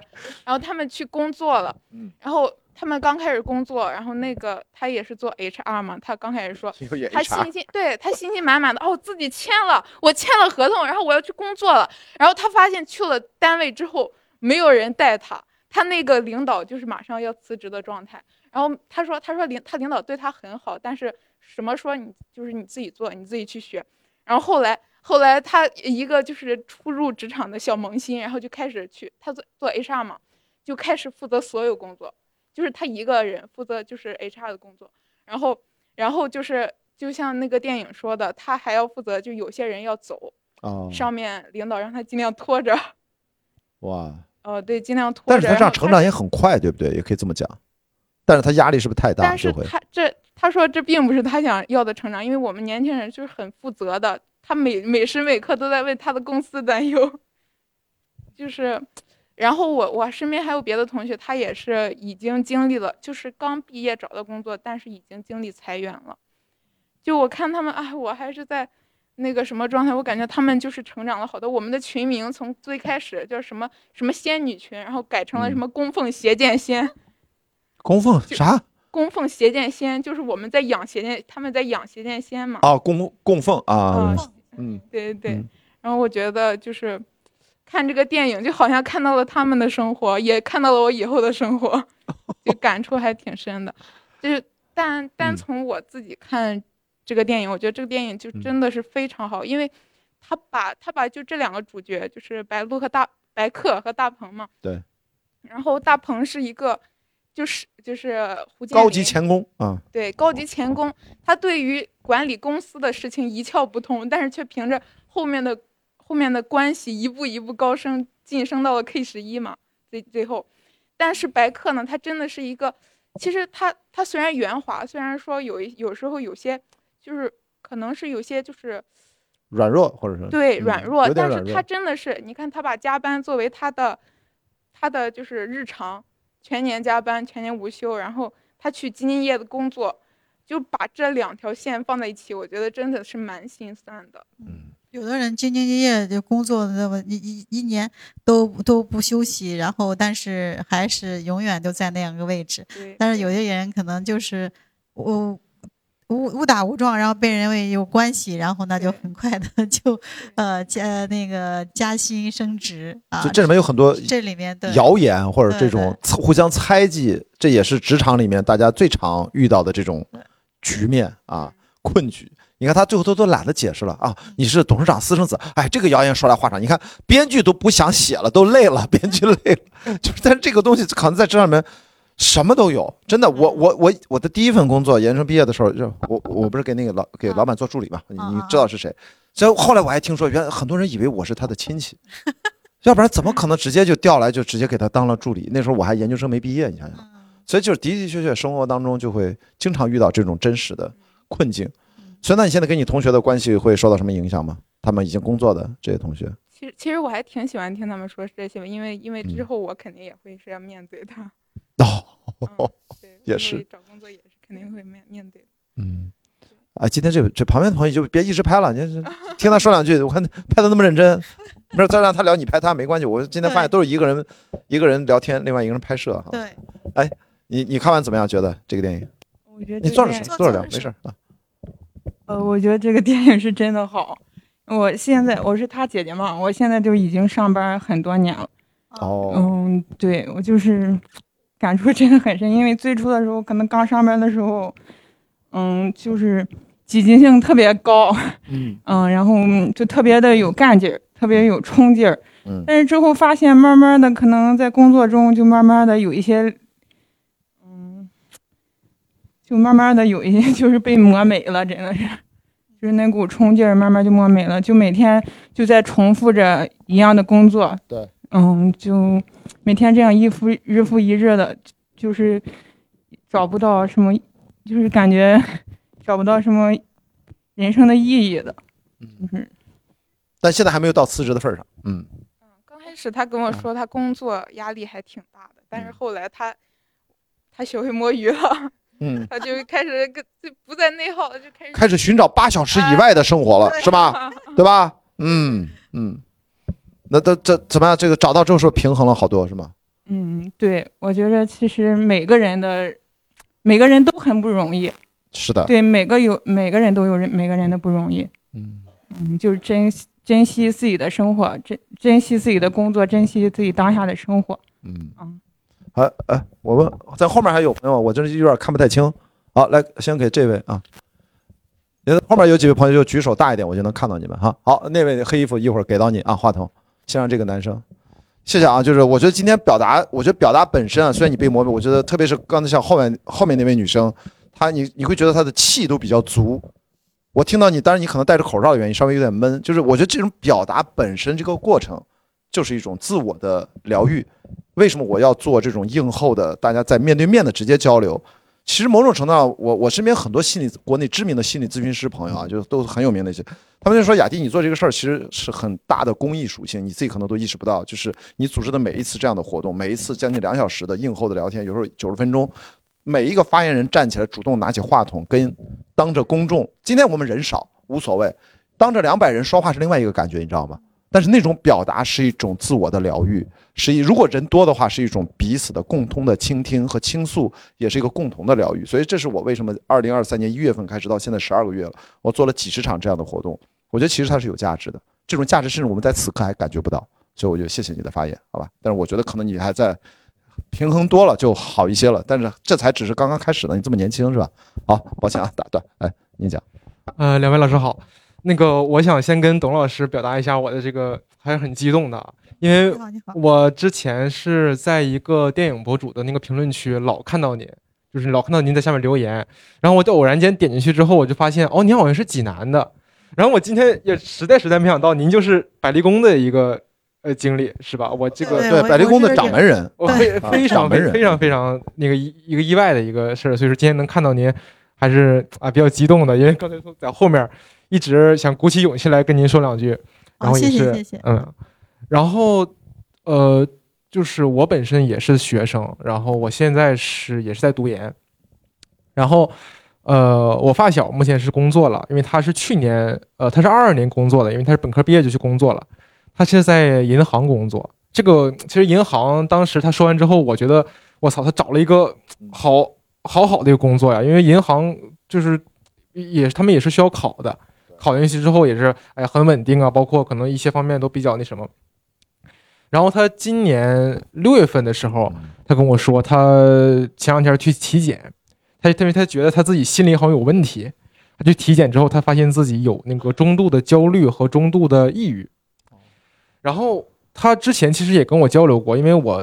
然后他们去工作了，嗯然后他们刚开始工作，然后那个他也是做 HR 嘛，他刚开始说他信心对他信心满满的哦，自己签了，我签了合同，然后我要去工作了。然后他发现去了单位之后，没有人带他，他那个领导就是马上要辞职的状态。然后他说，他说领他领导对他很好，但是什么说你就是你自己做，你自己去学。然后后来后来他一个就是初入职场的小萌新，然后就开始去他做做 HR 嘛，就开始负责所有工作，就是他一个人负责就是 HR 的工作。然后然后就是就像那个电影说的，他还要负责，就有些人要走，哦，上面领导让他尽量拖着，哇！哦，对，尽量拖着。但是他这样成长也很快，对不对？也可以这么讲。但是他压力是不是太大？但是他这他说这并不是他想要的成长，因为我们年轻人就是很负责的，他每每时每刻都在为他的公司担忧，就是。然后我我身边还有别的同学，他也是已经经历了，就是刚毕业找到工作，但是已经经历裁员了。就我看他们啊，我还是在那个什么状态，我感觉他们就是成长了好多。我们的群名从最开始叫什么什么仙女群，然后改成了什么供奉邪剑仙。供奉啥？供奉邪剑仙，就是我们在养邪剑，他们在养邪剑仙嘛。啊，供供奉啊啊，嗯，对对对。嗯然后我觉得就是看这个电影，就好像看到了他们的生活，也看到了我以后的生活，就感触还挺深的。就是但单嗯从我自己看这个电影，我觉得这个电影就嗯真的是非常好，因为他把他把就这两个主角，就是白鹿和大白客和大鹏嘛。对。然后大鹏是一个。就是就是胡建高级林钳工啊，对，高级钳工，他对于管理公司的事情一窍不通，但是却凭着后面的后面的关系一步一步高升，晋升到了 K 十一嘛，最最后。但是白客呢，他真的是一个，其实他他虽然圆滑，虽然说有一有时候有些就是可能是有些就是软弱或者是嗯对软弱但是他真的是，你看他把加班作为他的他的就是日常。全年加班，全年无休，然后他去兢兢业的工作，就把这两条线放在一起，我觉得真的是蛮心酸的。嗯，有的人兢兢业业就工作那么一一一年都都不休息，然后但是还是永远都在那样一个位置。但是有些人可能就是误误误打误撞，然后被认为有关系，然后那就很快的 就呃加那个加薪升职啊。就这里面有很多这里面的谣言或者这种互相猜忌，这也是职场里面大家最常遇到的这种局面啊困局。你看他最后都都懒得解释了啊！你是董事长私生子，哎，这个谣言说来话长。你看编剧都不想写了，都累了，编剧 累了。就是但是这个东西可能在职场里面什么都有，真的。我我我我的第一份工作，研究生毕业的时候，就我我不是给那个老给老板做助理嘛，你你知道是谁？所以后来我还听说，原来很多人以为我是他的亲戚，要不然怎么可能直接就调来就直接给他当了助理？那时候我还研究生没毕业，你想想。所以就是的的确确生活当中就会经常遇到这种真实的困境。所以那你现在跟你同学的关系会受到什么影响吗？他们已经工作的这些同学，其实其实我还挺喜欢听他们说这些，因为因为之嗯后我肯定也会是要面对的。哦，也是找工作也是肯定会面面对的。嗯，啊，今天这这旁边的朋友就别一直拍了，你这听他说两句，我看拍的那么认真，没事再让他聊，你拍他没关系。我今天发现都是一个人一个人聊天，另外一个人拍摄哈。对，哎，你你看完怎么样？觉得这个电影？我觉得你坐着坐着聊，没事啊。呃，我觉得这个电影是真的好。我现在我是他姐姐嘛，我现在就已经上班很多年了。哦，嗯，对我就是感触真的很深，因为最初的时候可能刚上班的时候，嗯，就是积极性特别高，嗯 嗯，然后就特别的有干劲儿，特别有冲劲儿。嗯但是之后发现，慢慢的可能在工作中就慢慢的有一些，嗯，就慢慢的有一些 就是被磨没了，真的是，就是那股冲劲儿慢慢就磨没了，就每天就在重复着一样的工作。对，嗯，就每天这样一复日复一日的，就是找不到什么，就是感觉 找不到什么人生的意义的，就是。但现在还没有到辞职的份儿上。嗯，刚开开始他跟我说他工作压力还挺大的，但是嗯后来他他学会摸鱼了，嗯，他就开始跟就不再内耗了，就开始开始寻找八小时以外的生活了，对是吧？对吧？嗯嗯，那这这怎么样？这个找到之后是不是平衡了好多，是吗？嗯，对，我觉得其实每个人的每个人都很不容易，是的，对，每个有每个人都有人每个人的不容易，嗯，嗯，就是珍惜珍惜自己的生活，珍珍惜自己的工作，珍惜自己当下的生活。嗯嗯，哎哎，我问，在后面还有朋友，我真是有点看不太清。好，来，先给这位啊，你的后面有几位朋友就举手大一点，我就能看到你们哈。好，那位黑衣服一会儿给到你啊，话筒，先让这个男生。谢谢啊，就是我觉得今天表达，我觉得表达本身啊，虽然你被磨，我觉得特别是刚才像后面后面那位女生，她你你会觉得她的气都比较足。我听到你，当然你可能戴着口罩的原因稍微有点闷，就是我觉得这种表达本身这个过程就是一种自我的疗愈。为什么我要做这种硬后的大家在面对面的直接交流？其实某种程度上，我我身边很多心理国内知名的心理咨询师朋友啊，就都很有名的一些，他们就说雅迪，你做这个事儿其实是很大的公益属性，你自己可能都意识不到。就是你组织的每一次这样的活动，每一次将近两小时的硬后的聊天，有时候九十分钟，每一个发言人站起来主动拿起话筒，跟当着公众，今天我们人少无所谓，当着两百人说话是另外一个感觉，你知道吗？但是那种表达是一种自我的疗愈，是一如果人多的话，是一种彼此的共通的倾听和倾诉，也是一个共同的疗愈。所以这是我为什么二零二三年一月份开始到现在十二个月了，我做了几十场这样的活动，我觉得其实它是有价值的。这种价值甚至我们在此刻还感觉不到，所以我就谢谢你的发言，好吧？但是我觉得可能你还在平衡多了就好一些了，但是这才只是刚刚开始呢，你这么年轻是吧？好，抱歉啊，打断，哎，您讲。呃，两位老师好，那个我想先跟董老师表达一下我的这个还是很激动的啊，因为。我之前是在一个电影博主的那个评论区老看到您，就是老看到您在下面留言，然后我就偶然间点进去之后，我就发现哦，您好像是济南的，然后我今天也实在实在没想到您就是百丽宫的一个呃经理是吧？我这个对对百丽宫的掌门人，我非非常掌门人非非常非常那个一一个意外的一个事儿，所以说今天能看到您还是啊比较激动的，因为刚才说在后面一直想鼓起勇气来跟您说两句，然，后也是。嗯，然后呃就是我本身也是学生，然后我现在是也是在读研，然后呃我发小目前是工作了，因为他是去年呃他是二二年工作的，因为他是本科毕业就去工作了，他现在在银行工作。这个其实银行当时他说完之后，我觉得我操，他找了一个好好好的一个工作呀，因为银行就是也他们也是需要考的，考进去之后也是哎很稳定啊，包括可能一些方面都比较那什么。然后他今年六月份的时候，他跟我说，他前两天去体检，他因为他觉得他自己心里好像有问题，他去体检之后，他发现自己有那个中度的焦虑和中度的抑郁。然后他之前其实也跟我交流过，因为我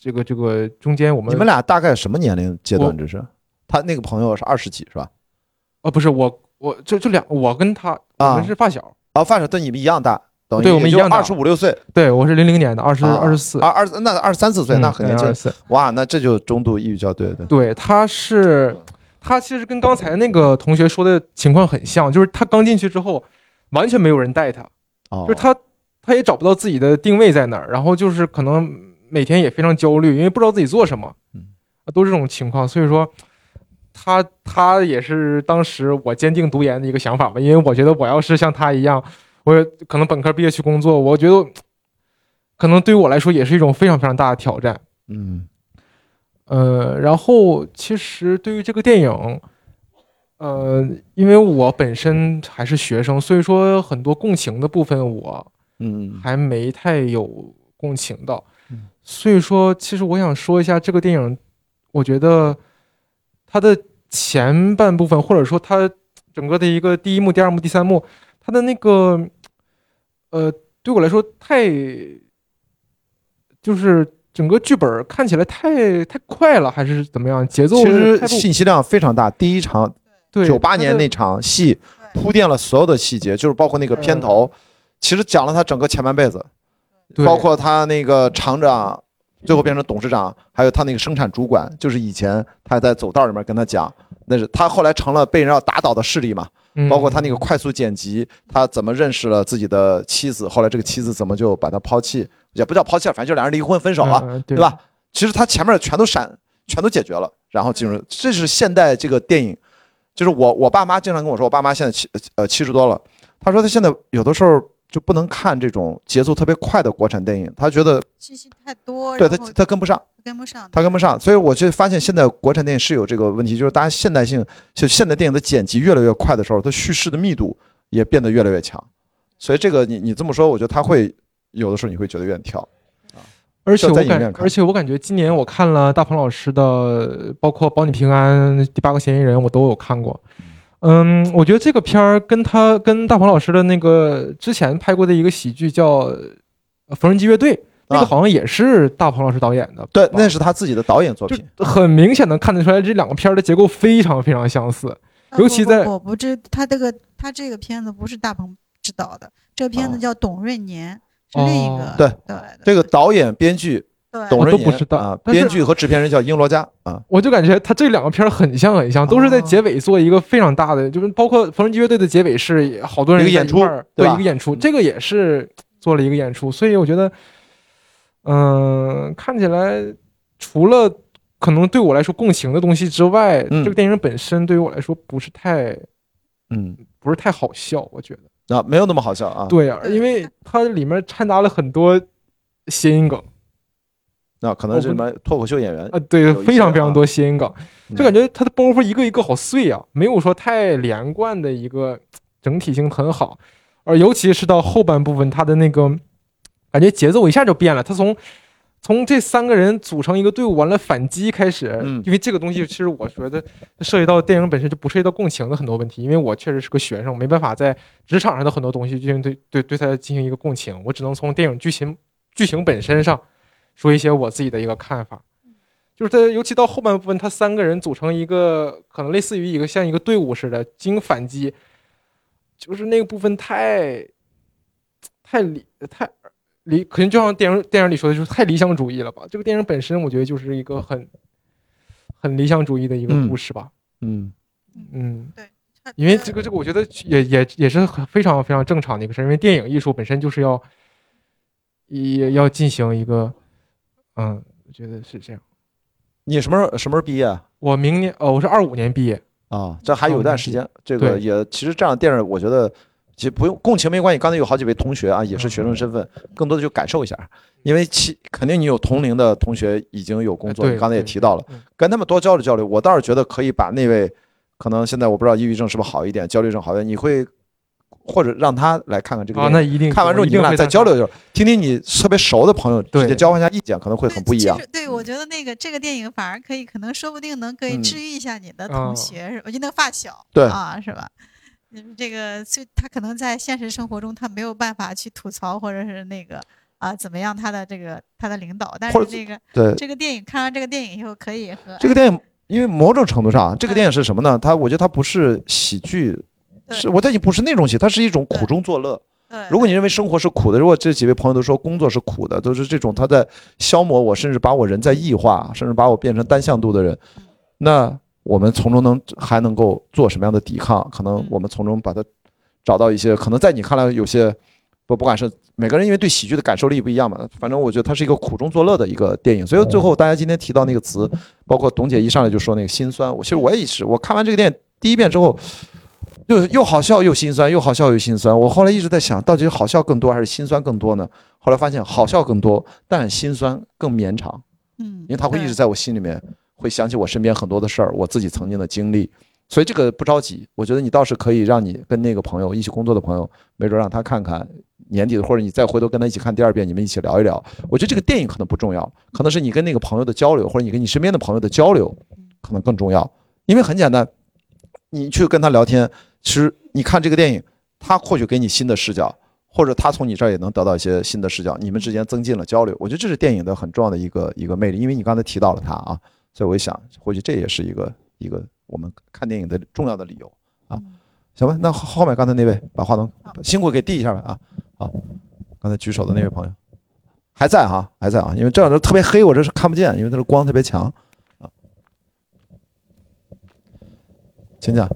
这个这个中间我们你们俩大概什么年龄阶段？这是他那个朋友是二十几是吧？哦不是我我就就两我跟他我啊们是发小，啊，发小跟你们一样大，等于对我们一样大二十五六岁，对我是零零年的，二十啊二十四，啊二那二十三四岁，那很年轻二。十四。哇，那这就中度抑郁症，对对。对，他是他其实跟刚才那个同学说的情况很像，就是他刚进去之后，完全没有人带他，哦就是他他也找不到自己的定位在哪儿，然后就是可能每天也非常焦虑，因为不知道自己做什么嗯，啊都是这种情况，所以说。他他也是当时我坚定读研的一个想法吧，因为我觉得我要是像他一样，我也可能本科毕业去工作，我觉得可能对于我来说也是一种非常非常大的挑战。嗯呃，然后其实对于这个电影，呃，因为我本身还是学生，所以说很多共情的部分我嗯还没太有共情到嗯。所以说，其实我想说一下这个电影，我觉得它的前半部分，或者说它整个的一个第一幕、第二幕、第三幕，它的那个，呃，对我来说太，就是整个剧本看起来太太快了，还是怎么样？节奏其实信息量非常大。第一场对九八年那场戏铺垫了所有的细节，就是包括那个片头，其实讲了他整个前半辈子，对包括他那个厂长最后变成董事长，还有他那个生产主管，就是以前他在走道里面跟他讲，那是他后来成了被人要打倒的势力嘛。嗯。包括他那个快速剪辑，他怎么认识了自己的妻子，后来这个妻子怎么就把他抛弃，也不叫抛弃了，反正就两人离婚分手了，嗯对。对吧？其实他前面全都闪，全都解决了，然后进入，这是现代这个电影，就是我我爸妈经常跟我说，我爸妈现在七呃七十多了，他说他现在有的时候就不能看这种节奏特别快的国产电影，他觉得信息太多，对他他跟不上。跟不上。他跟不上，所以我就发现现在国产电影是有这个问题，就是大家现代性，就现代电影的剪辑越来越快的时候，它叙事的密度也变得越来越强。所以这个你你这么说，我觉得他会有的时候你会觉得有点跳。而且我感就在影院，看而且我感觉今年我看了大鹏老师的，包括《保你平安》《第八个嫌疑人》，我都有看过。嗯，我觉得这个片儿跟他跟大鹏老师的那个之前拍过的一个喜剧叫《呃缝纫机乐队》，那个好像也是大鹏老师导演的。对，那是他自己的导演作品。很明显能看得出来，这两个片儿的结构非常非常相似，呃尤其在我不不，这他这个他这个片子不是大鹏执导的，这个片子叫董润年，是另一个。对这个导演、编剧董我都不知道啊，编剧和制片人叫英罗加啊。我就感觉他这两个片儿很像很像，都是在结尾做一个非常大的，就是包括缝纫机乐队的结尾是好多人一个演出对对一个演出，这个也是做了一个演出，所以我觉得，嗯、看起来除了可能对我来说共情的东西之外，嗯这个电影本身对于我来说不是太，嗯，不是太好笑，我觉得。啊，没有那么好笑啊。对啊，因为它里面掺杂了很多谐音梗。那可能是什么脱口秀演员啊，对，非常非常啊多谐音梗，嗯。就感觉他的包袱一个一个好碎啊，没有说太连贯的一个整体性很好，而尤其是到后半部分，他的那个感觉节奏一下就变了，他从从这三个人组成一个队伍，完了反击开始，嗯因为这个东西其实我觉得涉及到电影本身就不涉及到共情的很多问题，因为我确实是个学生，没办法在职场上的很多东西进行对对对他进行一个共情，我只能从电影剧情剧情本身上说一些我自己的一个看法。就是他，尤其到后半部分，他三个人组成一个可能类似于一个像一个队伍似的进行反击，就是那个部分太太理太理，可能就像电影电影里说的，就是太理想主义了吧。这个电影本身，我觉得就是一个很很理想主义的一个故事吧。嗯嗯，对，因为这个这个，我觉得也也也是很非常非常正常的一个事儿，因为电影艺术本身就是要也要进行一个，嗯，我觉得是这样。你什么时候什么时候毕业啊？我明年哦，我是二五年毕业啊，这还有一段时间。这个也其实这样的电影，我觉得其实不用共情没关系。刚才有好几位同学啊，也是学生身份，更多的就感受一下，因为其肯定你有同龄的同学已经有工作，对你刚才也提到了，跟他们多交流交流。我倒是觉得可以把那位可能现在我不知道抑郁症是不是好一点，焦虑症好一点，你会。或者让他来看看这个电影，啊那一定看完之后一定你们俩再交流交流，听听你特别熟的朋友直接交换一下意见，可能会很不一样。对我觉得那个这个电影反而可以，可能说不定能可以嗯。治愈一下你的哦同学，是我觉得那个发小，对。啊，是吧？嗯，这个就他可能在现实生活中他没有办法去吐槽或者是那个啊怎么样他的这个他的领导，但是这个对。这个电影看完这个电影以后可以和这个电影，因为某种程度上，这个电影是什么呢？它我觉得它不是喜剧，是我它已经不是那种写，它是一种苦中作乐。如果你认为生活是苦的，如果这几位朋友都说工作是苦的，都是这种他在消磨我，甚至把我人在异化，甚至把我变成单向度的人，那我们从中能还能够做什么样的抵抗？可能我们从中把它找到一些，可能在你看来有些不不管是每个人因为对喜剧的感受力不一样嘛，反正我觉得它是一个苦中作乐的一个电影。所以最后大家今天提到那个词，包括董姐一上来就说那个心酸，我其实我也是，我看完这个电影第一遍之后。又又好笑又心酸，又好笑又心酸。我后来一直在想，到底好笑更多还是心酸更多呢？后来发现好笑更多，但心酸更绵长。嗯，因为它会一直在我心里面，会想起我身边很多的事儿，我自己曾经的经历。所以这个不着急，我觉得你倒是可以让你跟那个朋友一起工作的朋友，没准让他看看年底的，或者你再回头跟他一起看第二遍，你们一起聊一聊。我觉得这个电影可能不重要，可能是你跟那个朋友的交流，或者你跟你身边的朋友的交流，可能更重要。因为很简单，你去跟他聊天，其实你看这个电影，他或许给你新的视角，或者他从你这儿也能得到一些新的视角，你们之间增进了交流。我觉得这是电影的很重要的一个一个魅力，因为你刚才提到了他啊，所以我一想，或许这也是一个一个我们看电影的重要的理由啊。行吧，那后后面刚才那位把话筒辛苦给递一下吧啊，好，刚才举手的那位朋友还在哈，还在啊，因为这样就特别黑，我这是看不见，因为它的光特别强啊。请讲。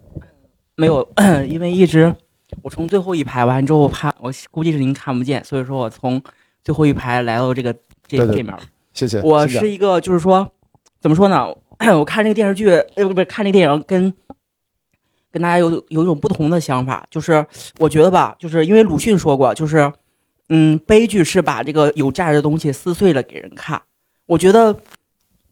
没有，因为一直我从最后一排完之后怕我估计是您看不见，所以说我从最后一排来到这个这这面儿。谢谢。我是一个就是说怎么说呢？我看这个电视剧，呃，不是看这个电影跟。跟大家有有一种不同的想法，就是我觉得吧，就是因为鲁迅说过，就是，嗯，悲剧是把这个有价值的东西撕碎了给人看。我觉得，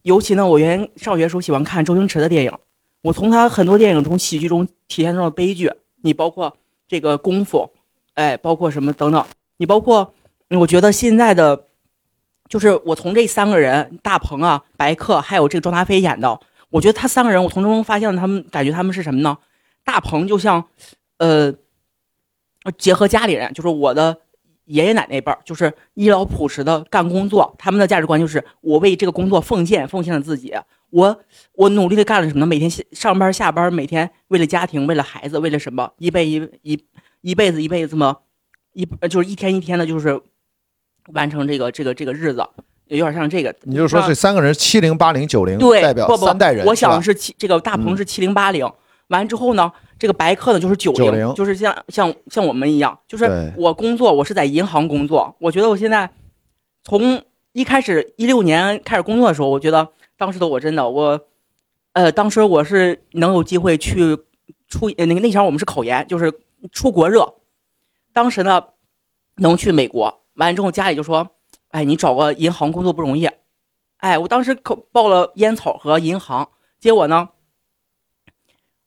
尤其呢，我原上学时候喜欢看周星驰的电影，我从他很多电影中喜剧中体现出了悲剧。你包括这个功夫，哎，包括什么等等，你包括，我觉得现在的，就是我从这三个人，大鹏啊、白客，还有这个庄达菲演的，我觉得他三个人，我从中发现了他们，感觉他们是什么呢？大鹏就像，呃，结合家里人，就是我的爷爷奶奶辈儿，就是一老朴实的干工作，他们的价值观就是我为这个工作奉献，奉献了自己。我我努力的干了什么呢？每天下上班下班，每天为了家庭，为了孩子，为了什么？一辈一一一辈子一辈子这么一呃就是一天一天的，就是完成这个这个这个日子，有点像这个。你就说这三个人七零八零九零，对，代表三代人。我想吧是七，这个大鹏嗯是七零八零，完之后呢，这个白客呢就是九90就是像像像我们一样，就是我工作，我是在银行工作。我觉得我现在从一开始一六年开始工作的时候，我觉得当时的我真的我，呃，当时我是能有机会去出那个那前儿我们是考研，就是出国热，当时呢能去美国，完了之后家里就说，哎，你找个银行工作不容易。哎，我当时考报了烟草和银行，结果呢，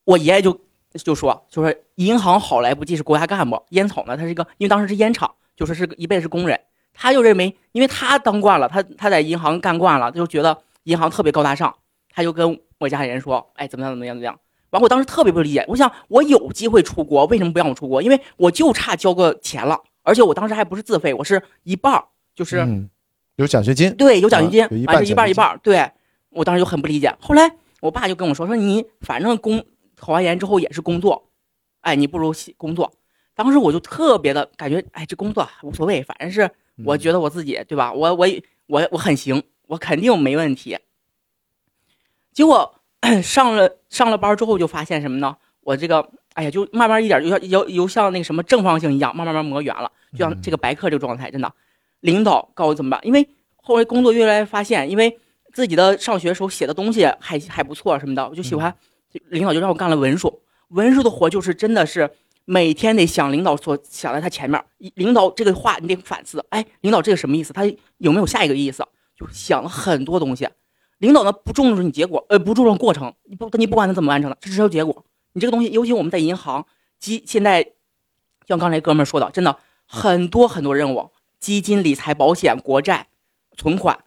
我爷爷就就说，就说银行好来不济是国家干部，烟草呢，他是一个，因为当时是烟厂，就说是一辈子是工人，他就认为，因为他当惯了，他他在银行干惯了，他就觉得银行特别高大上，他就跟我家里人说，哎，怎么样怎么样怎么样。完，我当时特别不理解，我想我有机会出国，为什么不让我出国？因为我就差交个钱了，而且我当时还不是自费，我是一半儿，就是、嗯，有奖学金，对，有奖学金，完是一半一半儿。对我当时就很不理解。后来我爸就跟我说，说你反正工考完研之后也是工作，哎，你不如工作。当时我就特别的感觉，哎，这工作无所谓，反正是我觉得我自己对吧？我我我我很行，我肯定没问题。结果 上了上了班之后，就发现什么呢？我这个哎呀，就慢慢一点，就像由由像那个什么正方形一样，慢慢慢磨圆了，就像这个白客这个状态，真的。领导告诉我怎么办？因为后来工作越来越发现，因为自己的上学时候写的东西还还不错什么的，我就喜欢，领导就让我干了文书。文书的活就是真的是每天得想领导所想在他前面，领导这个话你得反思，哎，领导这个什么意思？他有没有下一个意思？就想了很多东西。领导呢不重视你结果，呃，不注重过程，你不你不管他怎么完成的，这只有结果。你这个东西，尤其我们在银行基现在，像刚才哥们儿说的，真的很多很多任务，基金、理财、保险、国债、存款，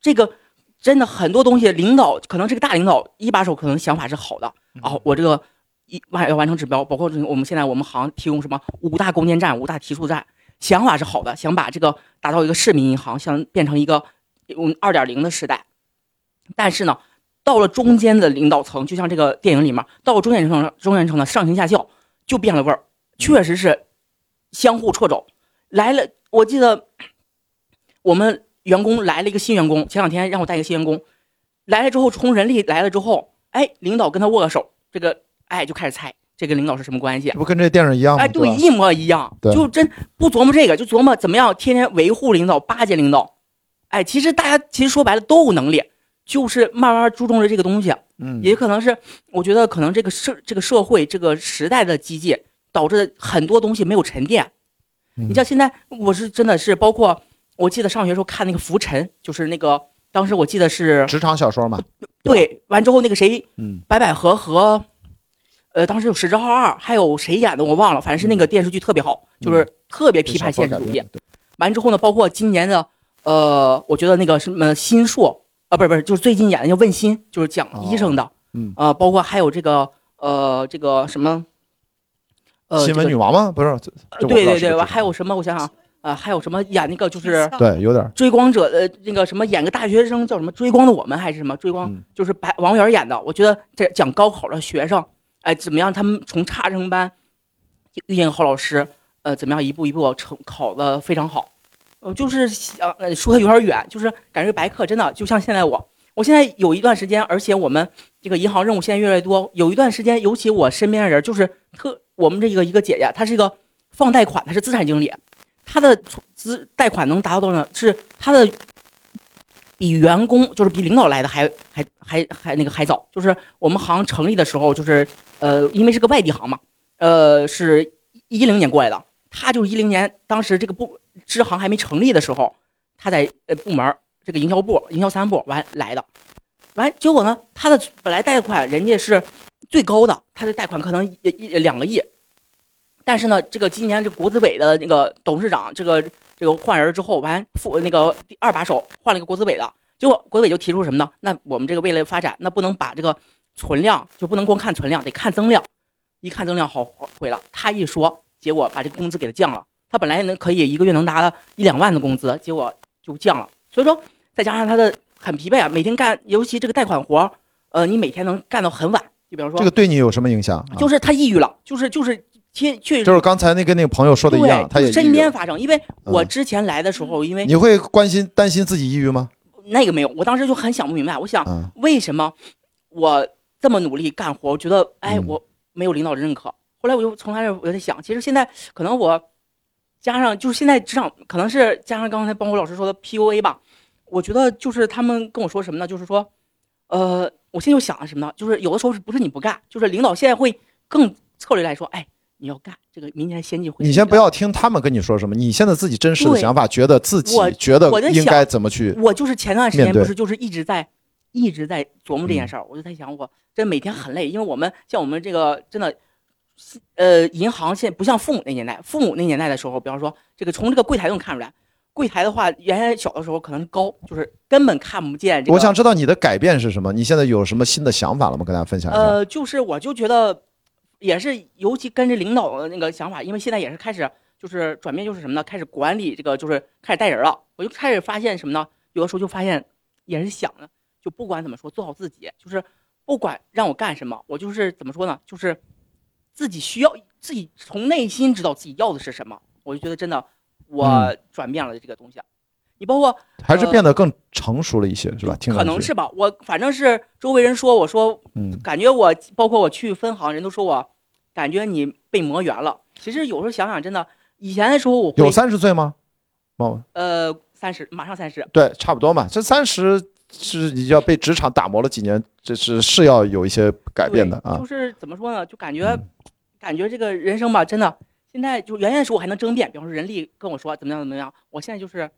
这个真的很多东西，领导可能这个大领导一把手可能想法是好的啊，我这个一完要完成指标，包括我们现在我们行提供什么五大攻坚战、五大提速战，想法是好的，想把这个打造一个市民银行，想变成一个我们二点零的时代。但是呢，到了中间的领导层，就像这个电影里面，到了中间层，中间层的上行下效就变了味儿，确实是相互掣肘。来了，我记得我们员工来了一个新员工，前两天让我带一个新员工，来了之后，从人力来了之后，哎，领导跟他握个手，这个哎就开始猜这跟领导是什么关系这，不跟这电影一样吗？哎，对，一模一样，对就真不琢磨这个，就琢磨怎么样天天维护领导、巴结领导。哎，其实大家其实说白了都有能力，就是慢慢注重着这个东西。嗯，也可能是我觉得可能这个社这个社会这个时代的机械导致很多东西没有沉淀。嗯你像现在，我是真的是包括我记得上学时候看那个《浮沉》，就是那个当时我记得是职场小说嘛，对，完之后那个谁嗯，白百合和，呃，当时有十之浩二，还有谁演的我忘了，反正是那个电视剧特别好，就是特别批判现实主义。对完之后呢，包括今年的，呃，我觉得那个什么新硕啊，不是不是，就是最近演的叫《问心》，就是讲医生的，嗯呃，包括还有这个呃这个什么，呃，新闻女王吗？不是，对对对，还有什么？我想想，呃，还有什么演那个就是对，有点追光者的那个什么，演个大学生叫什么？追光的我们还是什么？追光、嗯就是白王源演的。我觉得这讲高考的学生，哎，怎么样？他们从差生班遇见好老师，呃，怎么样一步一步成考的非常好。呃，就是想呃说的有点远，就是感觉白客真的就像现在我，我现在有一段时间，而且我们这个银行任务现在越来越多，有一段时间，尤其我身边的人，就是特我们这个一个姐姐，她是一个放贷款，她是资产经理，她的资贷款能达到多少？是她的比员工，就是比领导来的还还还还那个还早。就是我们行成立的时候，就是呃，因为是个外地行嘛，呃，是一零年过来的，他就是一零年，当时这个部支行还没成立的时候，他在呃部门这个营销部、营销三部完来的，完结果呢，他的本来贷款人家是最高的，他的贷款可能一一两个亿，但是呢，这个今年这国资委的那个董事长，这个这个换人之后，完副那个第二把手换了一个国资委的，结果国资委就提出什么呢？那我们这个为了发展，那不能把这个存量就不能光看存量，得看增量，一看增量好毁了。他一说，结果把这个工资给他降了，他本来能可以一个月能拿到一两万的工资，结果就降了。所以说，再加上他的很疲惫啊，每天干，尤其这个贷款活儿，呃，你每天能干到很晚，就比方说这个对你有什么影响？啊就是他抑郁了，就是就是确确实就是刚才那跟那个朋友说的一样，他也身边发生，因为我嗯之前来的时候，因为你会关心担心自己抑郁吗？那个没有，我当时就很想不明白，我想嗯为什么我这么努力干活，我觉得哎嗯我没有领导的认可。后来我就从他这儿我在想，其实现在可能我加上就是现在职场可能是加上刚才帮我老师说的 PUA 吧，我觉得就是他们跟我说什么呢？就是说，呃，我现在又想了什么呢？就是有的时候是不是你不干，就是领导现在会更策略来说，哎，你要干这个明年先进会。你先不要听他们跟你说什么，你现在自己真实的想法，觉得自己觉得应该怎么去我就是前段时间不是就是一直在一直在琢磨这嗯件事儿，我就在想，我真每天很累，因为我们像我们这个真的，呃，银行现在不像父母那年代，父母那年代的时候，比方说这个从这个柜台都能看出来，柜台的话，原来小的时候可能高，就是根本看不见这个。我想知道你的改变是什么？你现在有什么新的想法了吗？跟大家分享一下。呃，就是我就觉得，也是尤其跟着领导的那个想法，因为现在也是开始就是转变，就是什么呢？开始管理这个，就是开始带人了。我就开始发现什么呢？有的时候就发现，也是想呢，就不管怎么说，做好自己，就是不管让我干什么，我就是怎么说呢？就是自己需要自己从内心知道自己要的是什么。我就觉得真的，我嗯转变了这个东西。你包括还是呃变得更成熟了一些，是吧？听可能是吧，我反正是周围人说，我说，嗯感觉我包括我去分行，人都说我，感觉你被磨圆了。其实有时候想想，真的，以前的时候我有三十岁吗？哦，呃三十，马上三十，对，差不多嘛。这三十是你要被职场打磨了几年，这是是要有一些改变的啊就。是怎么说呢？就感觉，感觉这个人生吧，真的，现在就原先的时候我还能争辩，比方说人力跟我说怎么样怎么样，我现在就是，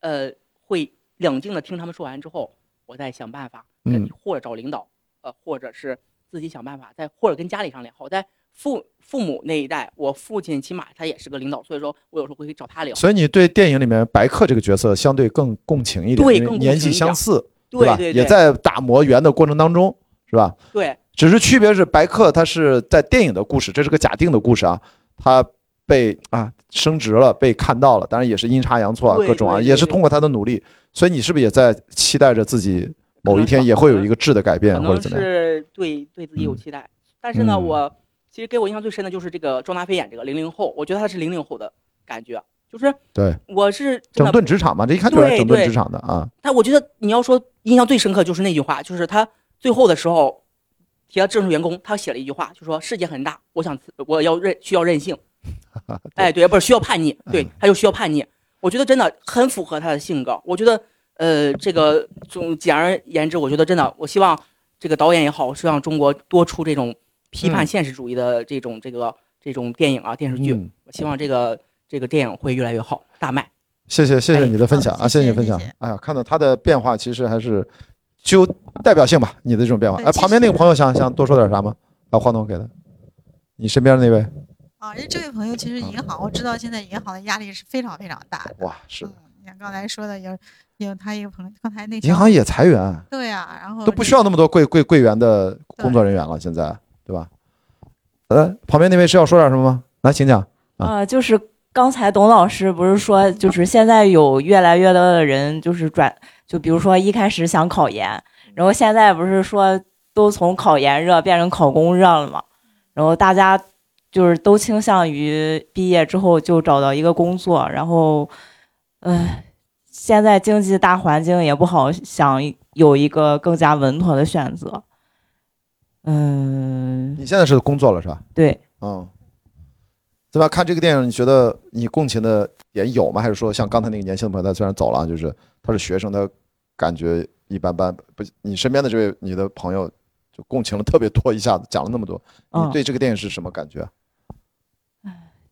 呃，会冷静的听他们说完之后，我再想办法，嗯或者找领导，呃，或者是自己想办法，再或者跟家里商量。好在父父母那一代，我父亲起码他也是个领导，所以说我有时候会找他聊。所以你对电影里面白客这个角色相对更共情一点，对更年纪相似，吧？对对对也在打磨圆的过程当中，是吧？对，只是区别是白客他是在电影的故事，这是个假定的故事啊，他被啊升职了，被看到了，当然也是阴差阳错啊，各种啊，也是通过他的努力，所以你是不是也在期待着自己某一天也会有一个质的改变或者怎么样？是对对自己有期待。但是呢，嗯我其实给我印象最深的就是这个庄达菲演这个零零后，我觉得他是零零后的感觉，就是对，我是整顿职场嘛，这一看就是整顿职场的啊。他我觉得你要说印象最深刻就是那句话，就是他最后的时候提到正式员工，他写了一句话，就说世界很大，我想我要任需要任性，哎，对，不是需要叛逆，对，他就需要叛逆。我觉得真的很符合他的性格。我觉得，呃，这个总简而言之，我觉得真的，我希望这个导演也好，希望中国多出这种批判嗯现实主义的这种、这个这种电影啊电视剧。嗯我希望这个这个电影会越来越好，大卖。谢谢谢谢你的分享好啊，谢谢你分享。哎呀，看到他的变化，其实还是具有代表性吧，你的这种变化。哎，旁边那个朋友想想多说点啥吗？把话筒给他，你身边的那位，啊，因为这位朋友其实银行，我知道现在银行的压力是非常非常大的。哇，是的，你看刚才说的有有他一个朋友，刚才那银行也裁员，对呀、然后都不需要那么多柜柜柜员的工作人员了，现在对吧？呃，旁边那位是要说点什么吗？来，请讲。啊、就是刚才董老师不是说，就是现在有越来越多的人就是转，就比如说一开始想考研，然后现在不是说都从考研热变成考公热了嘛，然后大家就是都倾向于毕业之后就找到一个工作，然后，呃，现在经济大环境也不好，想有一个更加稳妥的选择。嗯，你现在是工作了是吧？对，嗯，对吧？看这个电影，你觉得你共情的点有吗？还是说像刚才那个年轻的朋友，他虽然走了，就是他是学生，他感觉一般般。不，你身边的这位你的朋友就共情了特别多，一下子讲了那么多，你嗯对这个电影是什么感觉？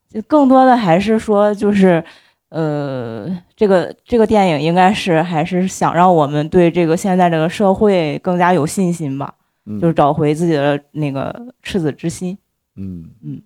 就更多的还是说，就是，呃，这个这个电影应该是还是想让我们对这个现在这个社会更加有信心吧，嗯就是找回自己的那个赤子之心。嗯嗯，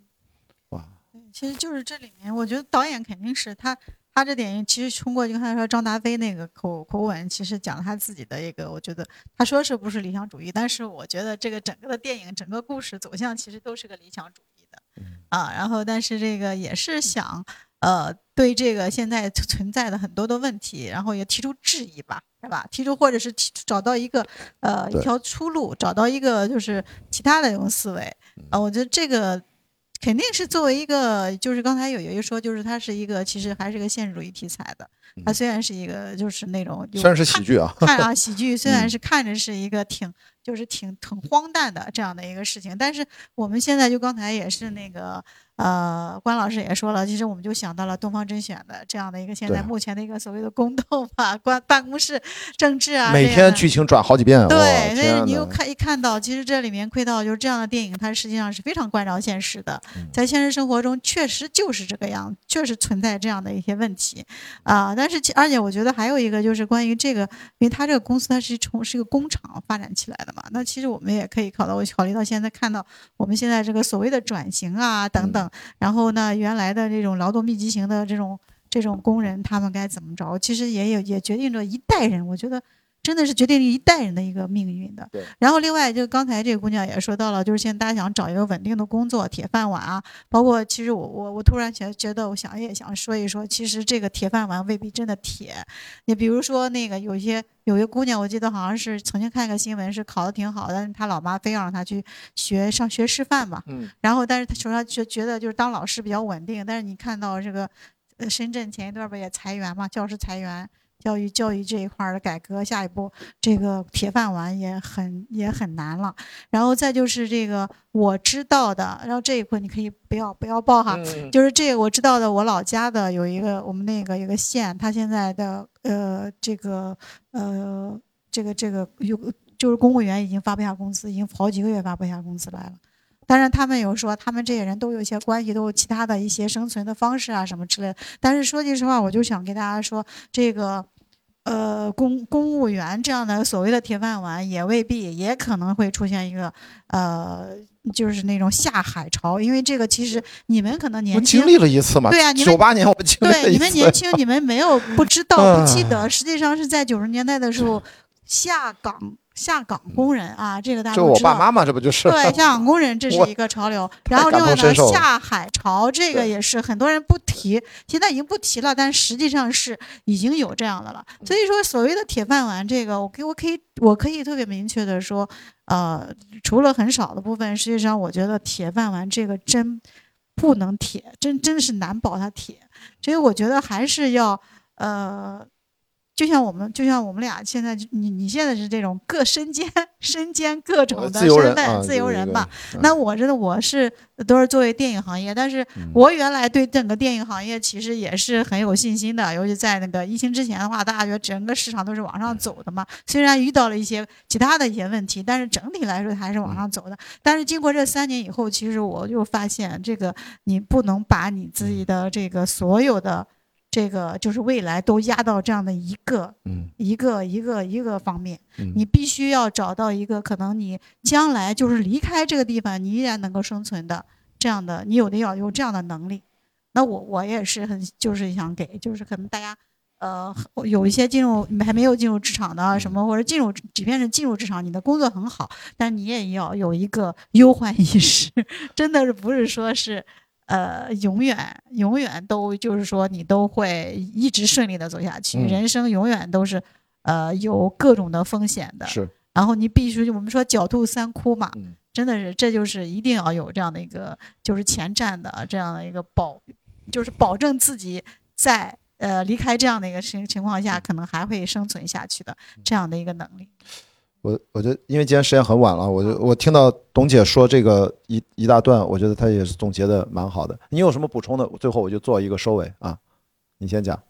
其实就是这里面，我觉得导演肯定是他，他这电影其实通过就刚才说张达飞那个口口吻，其实讲了他自己的一个，我觉得他说是不是理想主义，但是我觉得这个整个的电影整个故事走向其实都是个理想主义的，啊，然后但是这个也是想呃对这个现在存在的很多的问题，然后也提出质疑吧，是吧？提出或者是提找到一个呃一条出路，找到一个就是其他的这种思维，啊，我觉得这个。肯定是作为一个，就是刚才有有一说，就是它是一个，其实还是个现实主义题材的。它虽然是一个，就是那种就虽然是喜剧啊看看啊喜剧，虽然嗯。是看着是一个挺，就是挺挺荒诞的这样的一个事情，但是我们现在就刚才也是那个呃，关老师也说了，其实我们就想到了东方甄选的这样的一个现在目前的一个所谓的宫斗吧，关办公室政治啊，每天剧情转好几遍，对，所以你又看一看到，其实这里面窥到就是这样的电影，它实际上是非常关照现实的，嗯在现实生活中确实就是这个样，确实存在这样的一些问题啊、但是而且我觉得还有一个就是关于这个，因为它这个公司它是从是一个工厂发展起来的嘛，那其实我们也可以考到考虑到现在看到我们现在这个所谓的转型啊等等，然后呢，原来的这种劳动密集型的这种这种工人，他们该怎么着？其实也有也决定着一代人，我觉得真的是决定了一代人的一个命运的。对。然后另外就刚才这个姑娘也说到了，就是现在大家想找一个稳定的工作，铁饭碗啊，包括其实我我我突然觉觉得，我想也想说一说，其实这个铁饭碗未必真的铁。你比如说那个有些有一个姑娘，我记得好像是曾经看一个新闻，是考的挺好，但是她老妈非要让她去学上学师范嘛。嗯。然后，但是她手上觉觉得就是当老师比较稳定，但是你看到这个，呃，深圳前一段不也裁员嘛，教师裁员，教育教育这一块儿的改革，下一步这个铁饭碗也很也很难了。然后再就是这个我知道的，然后这一块你可以不要不要报哈，嗯就是这个我知道的，我老家的有一个我们那个有个县，他现在的呃这个呃这个这个有就是公务员已经发不下工资，已经好几个月发不下工资来了。当然，他们有说他们这些人都有一些关系，都有其他的一些生存的方式啊什么之类的。但是说句实话，我就想跟大家说，这个呃公公务员这样的所谓的铁饭碗，也未必，也可能会出现一个呃。就是那种下海潮，因为这个其实你们可能年轻经历了一次嘛，对啊，你们九八年我们经历了对，一次，你们年轻，你们没有不知道、不记嗯得，实际上是在九十年代的时候，下岗下岗工人啊，这个大家就都知道。我爸妈妈，这不就是？对，下岗工人这是一个潮流。然后另外呢，下海潮这个也是很多人不提，现在已经不提了，但实际上是已经有这样的了。所以说，所谓的铁饭碗，这个我给我可以我可以特别明确的说，呃，除了很少的部分，实际上我觉得铁饭碗这个真不能铁，真真是难保它铁。所以我觉得还是要呃。就像我们，就像我们俩现在，你你现在是这种各身兼身兼各种的身份，啊自由这个人吧。嗯那我真的我是都是作为电影行业，但是我原来对整个电影行业其实也是很有信心的，尤其在那个疫情之前的话，大家觉得整个市场都是往上走的嘛。虽然遇到了一些其他的一些问题，但是整体来说还是往上走的。但是经过这三年以后，其实我就发现，这个你不能把你自己的这个所有的。这个就是未来都压到这样的一个，嗯，一个一个一个方面，嗯你必须要找到一个可能你将来就是离开这个地方，你依然能够生存的这样的，你有的要有这样的能力。那我我也是很就是想给，就是可能大家呃有一些进入还没有进入职场的啊什么，或者进入即便是进入职场，你的工作很好，但你也要有一个忧患意识，真的是不是说是。呃，永远永远都就是说，你都会一直顺利的走下去。嗯人生永远都是，呃，有各种的风险的。是。然后你必须，我们说狡兔三窟嘛，嗯真的是，这就是一定要有这样的一个，就是前瞻的这样的一个保，就是保证自己在呃离开这样的一个情情况下，可能还会生存下去的这样的一个能力。我我觉得，因为今天时间很晚了，我就我听到董姐说这个一一大段，我觉得她也是总结的蛮好的。你有什么补充的？最后我就做一个收尾啊，你先讲。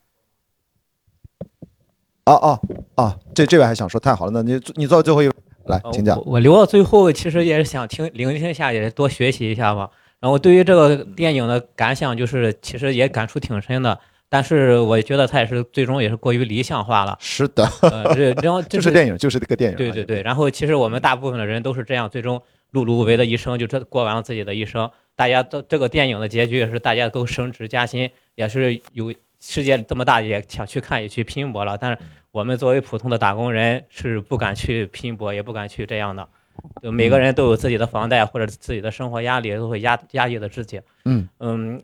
哦哦哦！这这位还想说，太好了，那你你做最后一位来，请讲。我我留到最后，其实也是想听聆听一下，也多学习一下嘛。然后对于这个电影的感想，就是其实也感触挺深的。但是我觉得他也是最终也是过于理想化了。是的，呃，这然后 就是电影，就是这个电影。对对对。然后其实我们大部分的人都是这样，最终碌碌无为的一生，就这过完了自己的一生。大家都这个电影的结局也是大家都升职加薪，也是有世界这么大，也想去看，也去拼搏了。但是我们作为普通的打工人，是不敢去拼搏，也不敢去这样的。就每个人都有自己的房贷或者自己的生活压力，都会压压抑着自己。嗯嗯。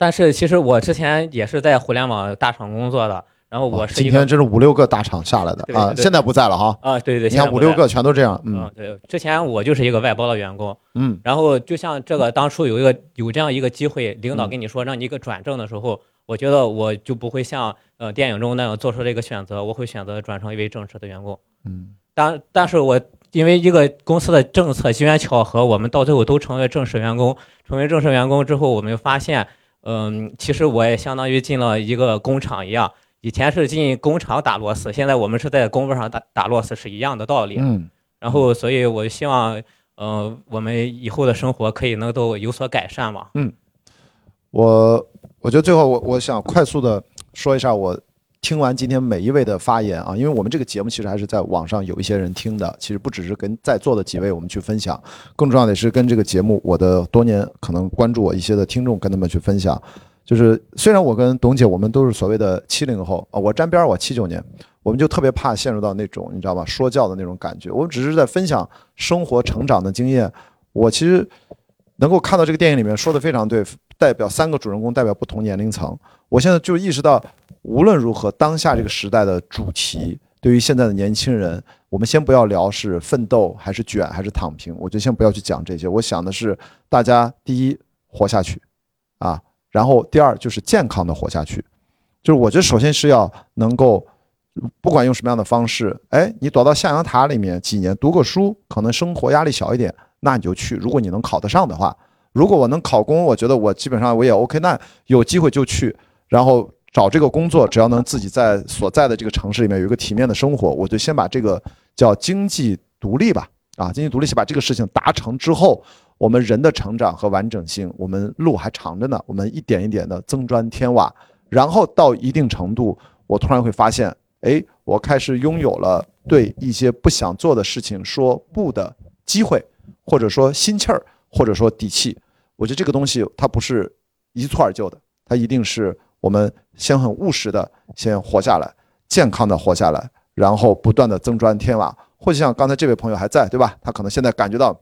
但是其实我之前也是在互联网大厂工作的，然后我是今天这是五六个大厂下来的啊，现在不在了哈。啊，对对，你看五六个全都这样。嗯，对，之前我就是一个外包的员工。嗯，然后就像这个当初有一个有这样一个机会，领导跟你说让你一个转正的时候，我觉得我就不会像呃电影中那样做出这个选择，我会选择转成一位正式的员工。嗯，但但是我因为一个公司的政策机缘巧合，我们到最后都成为正式员工。成为正式员工之后，我们发现。嗯，其实我也相当于进了一个工厂一样，以前是进工厂打螺丝，现在我们是在工位上打打螺丝，是一样的道理。嗯，然后所以我希望，呃，我们以后的生活可以能够有所改善嘛。嗯，我我觉得最后我我想快速的说一下我。听完今天每一位的发言啊，因为我们这个节目其实还是在网上有一些人听的，其实不只是跟在座的几位我们去分享，更重要的是跟这个节目我的多年可能关注我一些的听众跟他们去分享。就是虽然我跟董姐我们都是所谓的七零后啊，我沾边我七九年，我们就特别怕陷入到那种你知道吧说教的那种感觉。我们只是在分享生活成长的经验。我其实能够看到这个电影里面说的非常对，代表三个主人公，代表不同年龄层。我现在就意识到。无论如何，当下这个时代的主题，对于现在的年轻人，我们先不要聊是奋斗还是卷还是躺平，我就先不要去讲这些。我想的是，大家第一活下去，啊，然后第二就是健康的活下去。就是我觉得首先是要能够，不管用什么样的方式，哎，你躲到象牙塔里面几年读个书，可能生活压力小一点，那你就去。如果你能考得上的话，如果我能考公，我觉得我基本上我也 OK，那有机会就去，然后。找这个工作，只要能自己在所在的这个城市里面有一个体面的生活，我就先把这个叫经济独立吧，啊，经济独立先把这个事情达成之后，我们人的成长和完整性，我们路还长着呢，我们一点一点的增砖添瓦，然后到一定程度，我突然会发现，哎，我开始拥有了对一些不想做的事情说不的机会，或者说心气儿，或者说底气。我觉得这个东西它不是一蹴而就的，它一定是。我们先很务实的先活下来，健康的活下来，然后不断的增砖添瓦。或者像刚才这位朋友还在，对吧？他可能现在感觉到，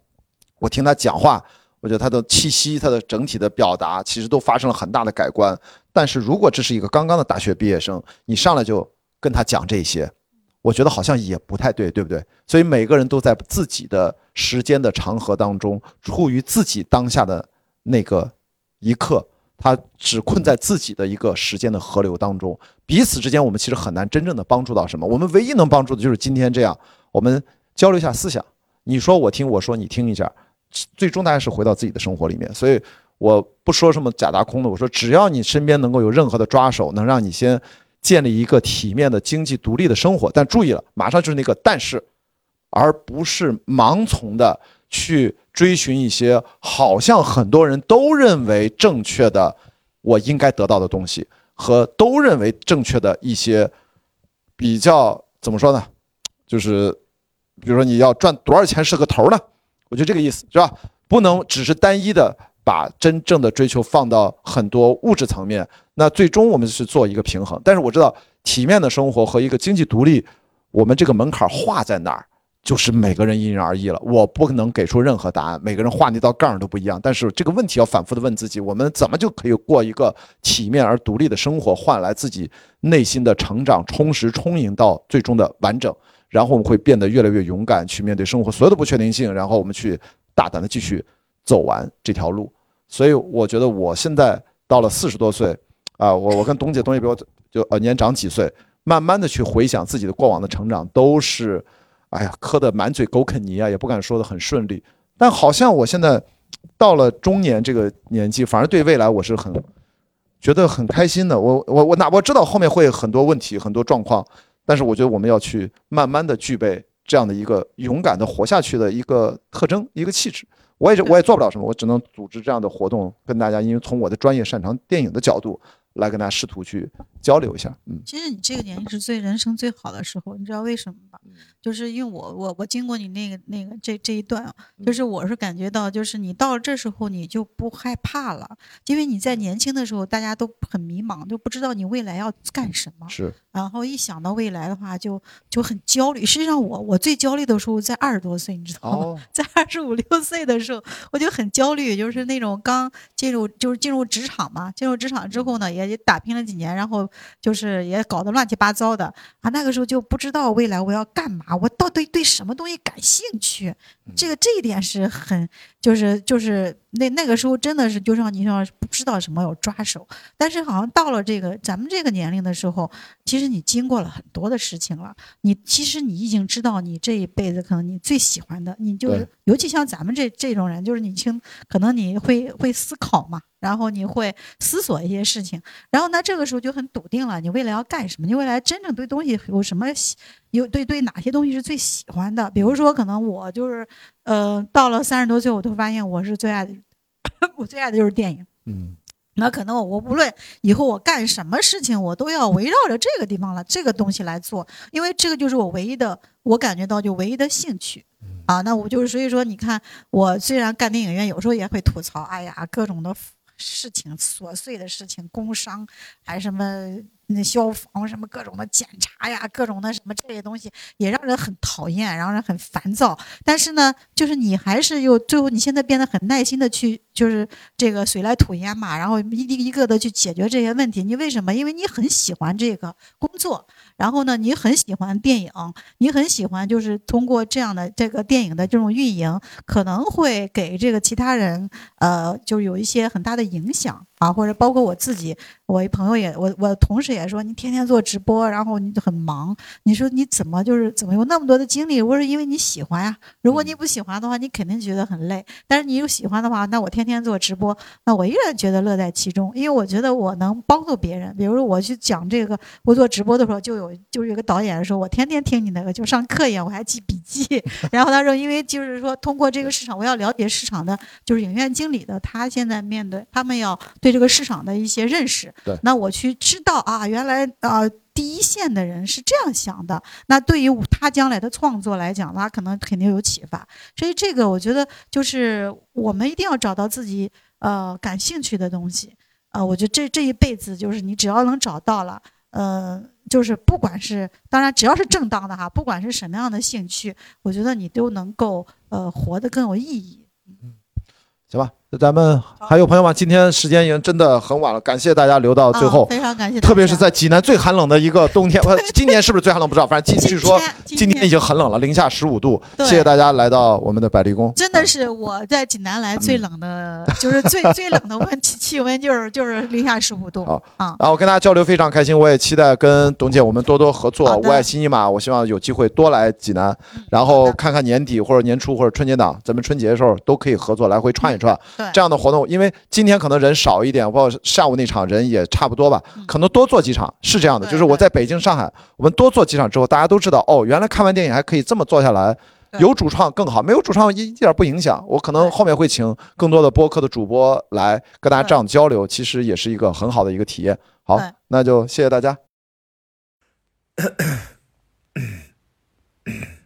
我听他讲话，我觉得他的气息、他的整体的表达，其实都发生了很大的改观。但是如果这是一个刚刚的大学毕业生，你上来就跟他讲这些，我觉得好像也不太对，对不对？所以每个人都在自己的时间的长河当中，处于自己当下的那个一刻。他只困在自己的一个时间的河流当中，彼此之间我们其实很难真正的帮助到什么。我们唯一能帮助的就是今天这样，我们交流一下思想，你说我听，我说你听一下，最终大家是回到自己的生活里面。所以我不说什么假大空的，我说只要你身边能够有任何的抓手，能让你先建立一个体面的经济独立的生活。但注意了，马上就是那个但是，而不是盲从的去。追寻一些好像很多人都认为正确的，我应该得到的东西，和都认为正确的一些比较怎么说呢？就是比如说你要赚多少钱是个头呢？我就这个意思，是吧？不能只是单一的把真正的追求放到很多物质层面，那最终我们是做一个平衡。但是我知道体面的生活和一个经济独立，我们这个门槛画在哪儿？就是每个人因人而异了，我不可能给出任何答案。每个人画那道杠都不一样，但是这个问题要反复的问自己：我们怎么就可以过一个体面而独立的生活，换来自己内心的成长、充实、充盈到最终的完整？然后我们会变得越来越勇敢，去面对生活所有的不确定性，然后我们去大胆的继续走完这条路。所以我觉得我现在到了四十多岁，啊，我我跟董姐，董姐比我就呃年长几岁，慢慢的去回想自己的过往的成长，都是，哎呀，磕得满嘴狗啃泥啊，也不敢说得很顺利。但好像我现在到了中年这个年纪，反而对未来我是很觉得很开心的。我我我哪我知道后面会很多问题，很多状况，但是我觉得我们要去慢慢的具备这样的一个勇敢的活下去的一个特征，一个气质。我也我也做不了什么，我只能组织这样的活动，跟大家，因为从我的专业擅长电影的角度来跟大家试图去交流一下。嗯，其实你这个年龄是最人生最好的时候，你知道为什么吧？就是因为我我我经过你那个那个这这一段啊，就是我是感觉到，就是你到了这时候你就不害怕了，因为你在年轻的时候大家都很迷茫，都不知道你未来要干什么。是。然后一想到未来的话，就就很焦虑。实际上我我最焦虑的时候在二十多岁，你知道吗？在二十五六岁的时候，我就很焦虑，就是那种刚进入就是进入职场嘛，进入职场之后呢，也也打拼了几年，然后就是也搞得乱七八糟的啊。那个时候就不知道未来我要干嘛，我到底对什么东西感兴趣。这个这一点是很就是就是那那个时候真的是就像你说不知道什么有抓手，但是好像到了这个咱们这个年龄的时候，其实你经过了很多的事情了，你其实你已经知道你这一辈子可能你最喜欢的，你就是尤其像咱们这这种人，就是你听可能你会会思考嘛，然后你会思索一些事情，然后呢这个时候就很笃定了，你未来要干什么，你未来真正对东西有什么喜有对对哪些东西是最喜欢的，比如说可能我就是呃到了三十多岁，我都发现我是最爱的，我最爱的就是电影，嗯。那可能我我无论以后我干什么事情，我都要围绕着这个地方了，这个东西来做，因为这个就是我唯一的，我感觉到就唯一的兴趣，啊，那我就是所以说，你看我虽然干电影院，有时候也会吐槽，哎呀，各种的事情，琐碎的事情，工伤，还什么那消防什么各种的检查呀，各种的什么这些东西，也让人很讨厌，让人很烦躁。但是呢，就是你还是又最后，你现在变得很耐心的去，就是这个水来土掩嘛，然后一个一个的去解决这些问题。你为什么？因为你很喜欢这个工作，然后呢，你很喜欢电影，你很喜欢就是通过这样的这个电影的这种运营，可能会给这个其他人，呃，就是有一些很大的影响啊，或者包括我自己，我一朋友也，我我同事也说，你天天做直播，然后你很忙，你说你怎么就是怎么有那么多的精力？我说因为你喜欢呀，如果你不喜欢的话，你肯定觉得很累。但是你有喜欢的话，那我天天做直播，那我依然觉得乐在其中，因为我觉得我能帮助别人。比如说我去讲这个，我做直播的时候，就有就是有个导演说，我天天听你那个，就上课一样，我还记笔记。然后他说，因为就是说通过这个市场，我要了解市场的，就是影院经理的，他现在面对他们要对这个市场的一些认识。对，那我去知道啊，原来啊。第一线的人是这样想的，那对于他将来的创作来讲，他可能肯定有启发。所以这个我觉得就是我们一定要找到自己呃感兴趣的东西。呃，我觉得这这一辈子就是你只要能找到了，呃，就是不管是当然只要是正当的哈，不管是什么样的兴趣，我觉得你都能够呃活得更有意义。嗯行吧，那咱们还有朋友吗？今天时间已经真的很晚了，感谢大家留到最后，非常感谢，特别是在济南最寒冷的一个冬天，我 今年是不是最寒冷不知道，反正据据说今天已经很冷了，零下十五度。谢谢大家来到我们的百丽宫，真的是我在济南来最冷的，就是最 最冷的温气气温就是就是零下十五度。好啊，然后跟大家交流非常开心，我也期待跟董姐我们多多合作。我爱新一马，我希望有机会多来济南，然后看看年底或者年初或者春节档，咱们春节的时候都可以合作来回串一串。这样的活动，因为今天可能人少一点，包括下午那场人也差不多吧，可能多做几场是这样的。就是我在北京、上海，我们多做几场之后，大家都知道哦，原来看完电影还可以这么做下来，有主创更好，没有主创一一点不影响。我可能后面会请更多的播客的主播来跟大家这样交流，其实也是一个很好的一个体验。好，那就谢谢大家。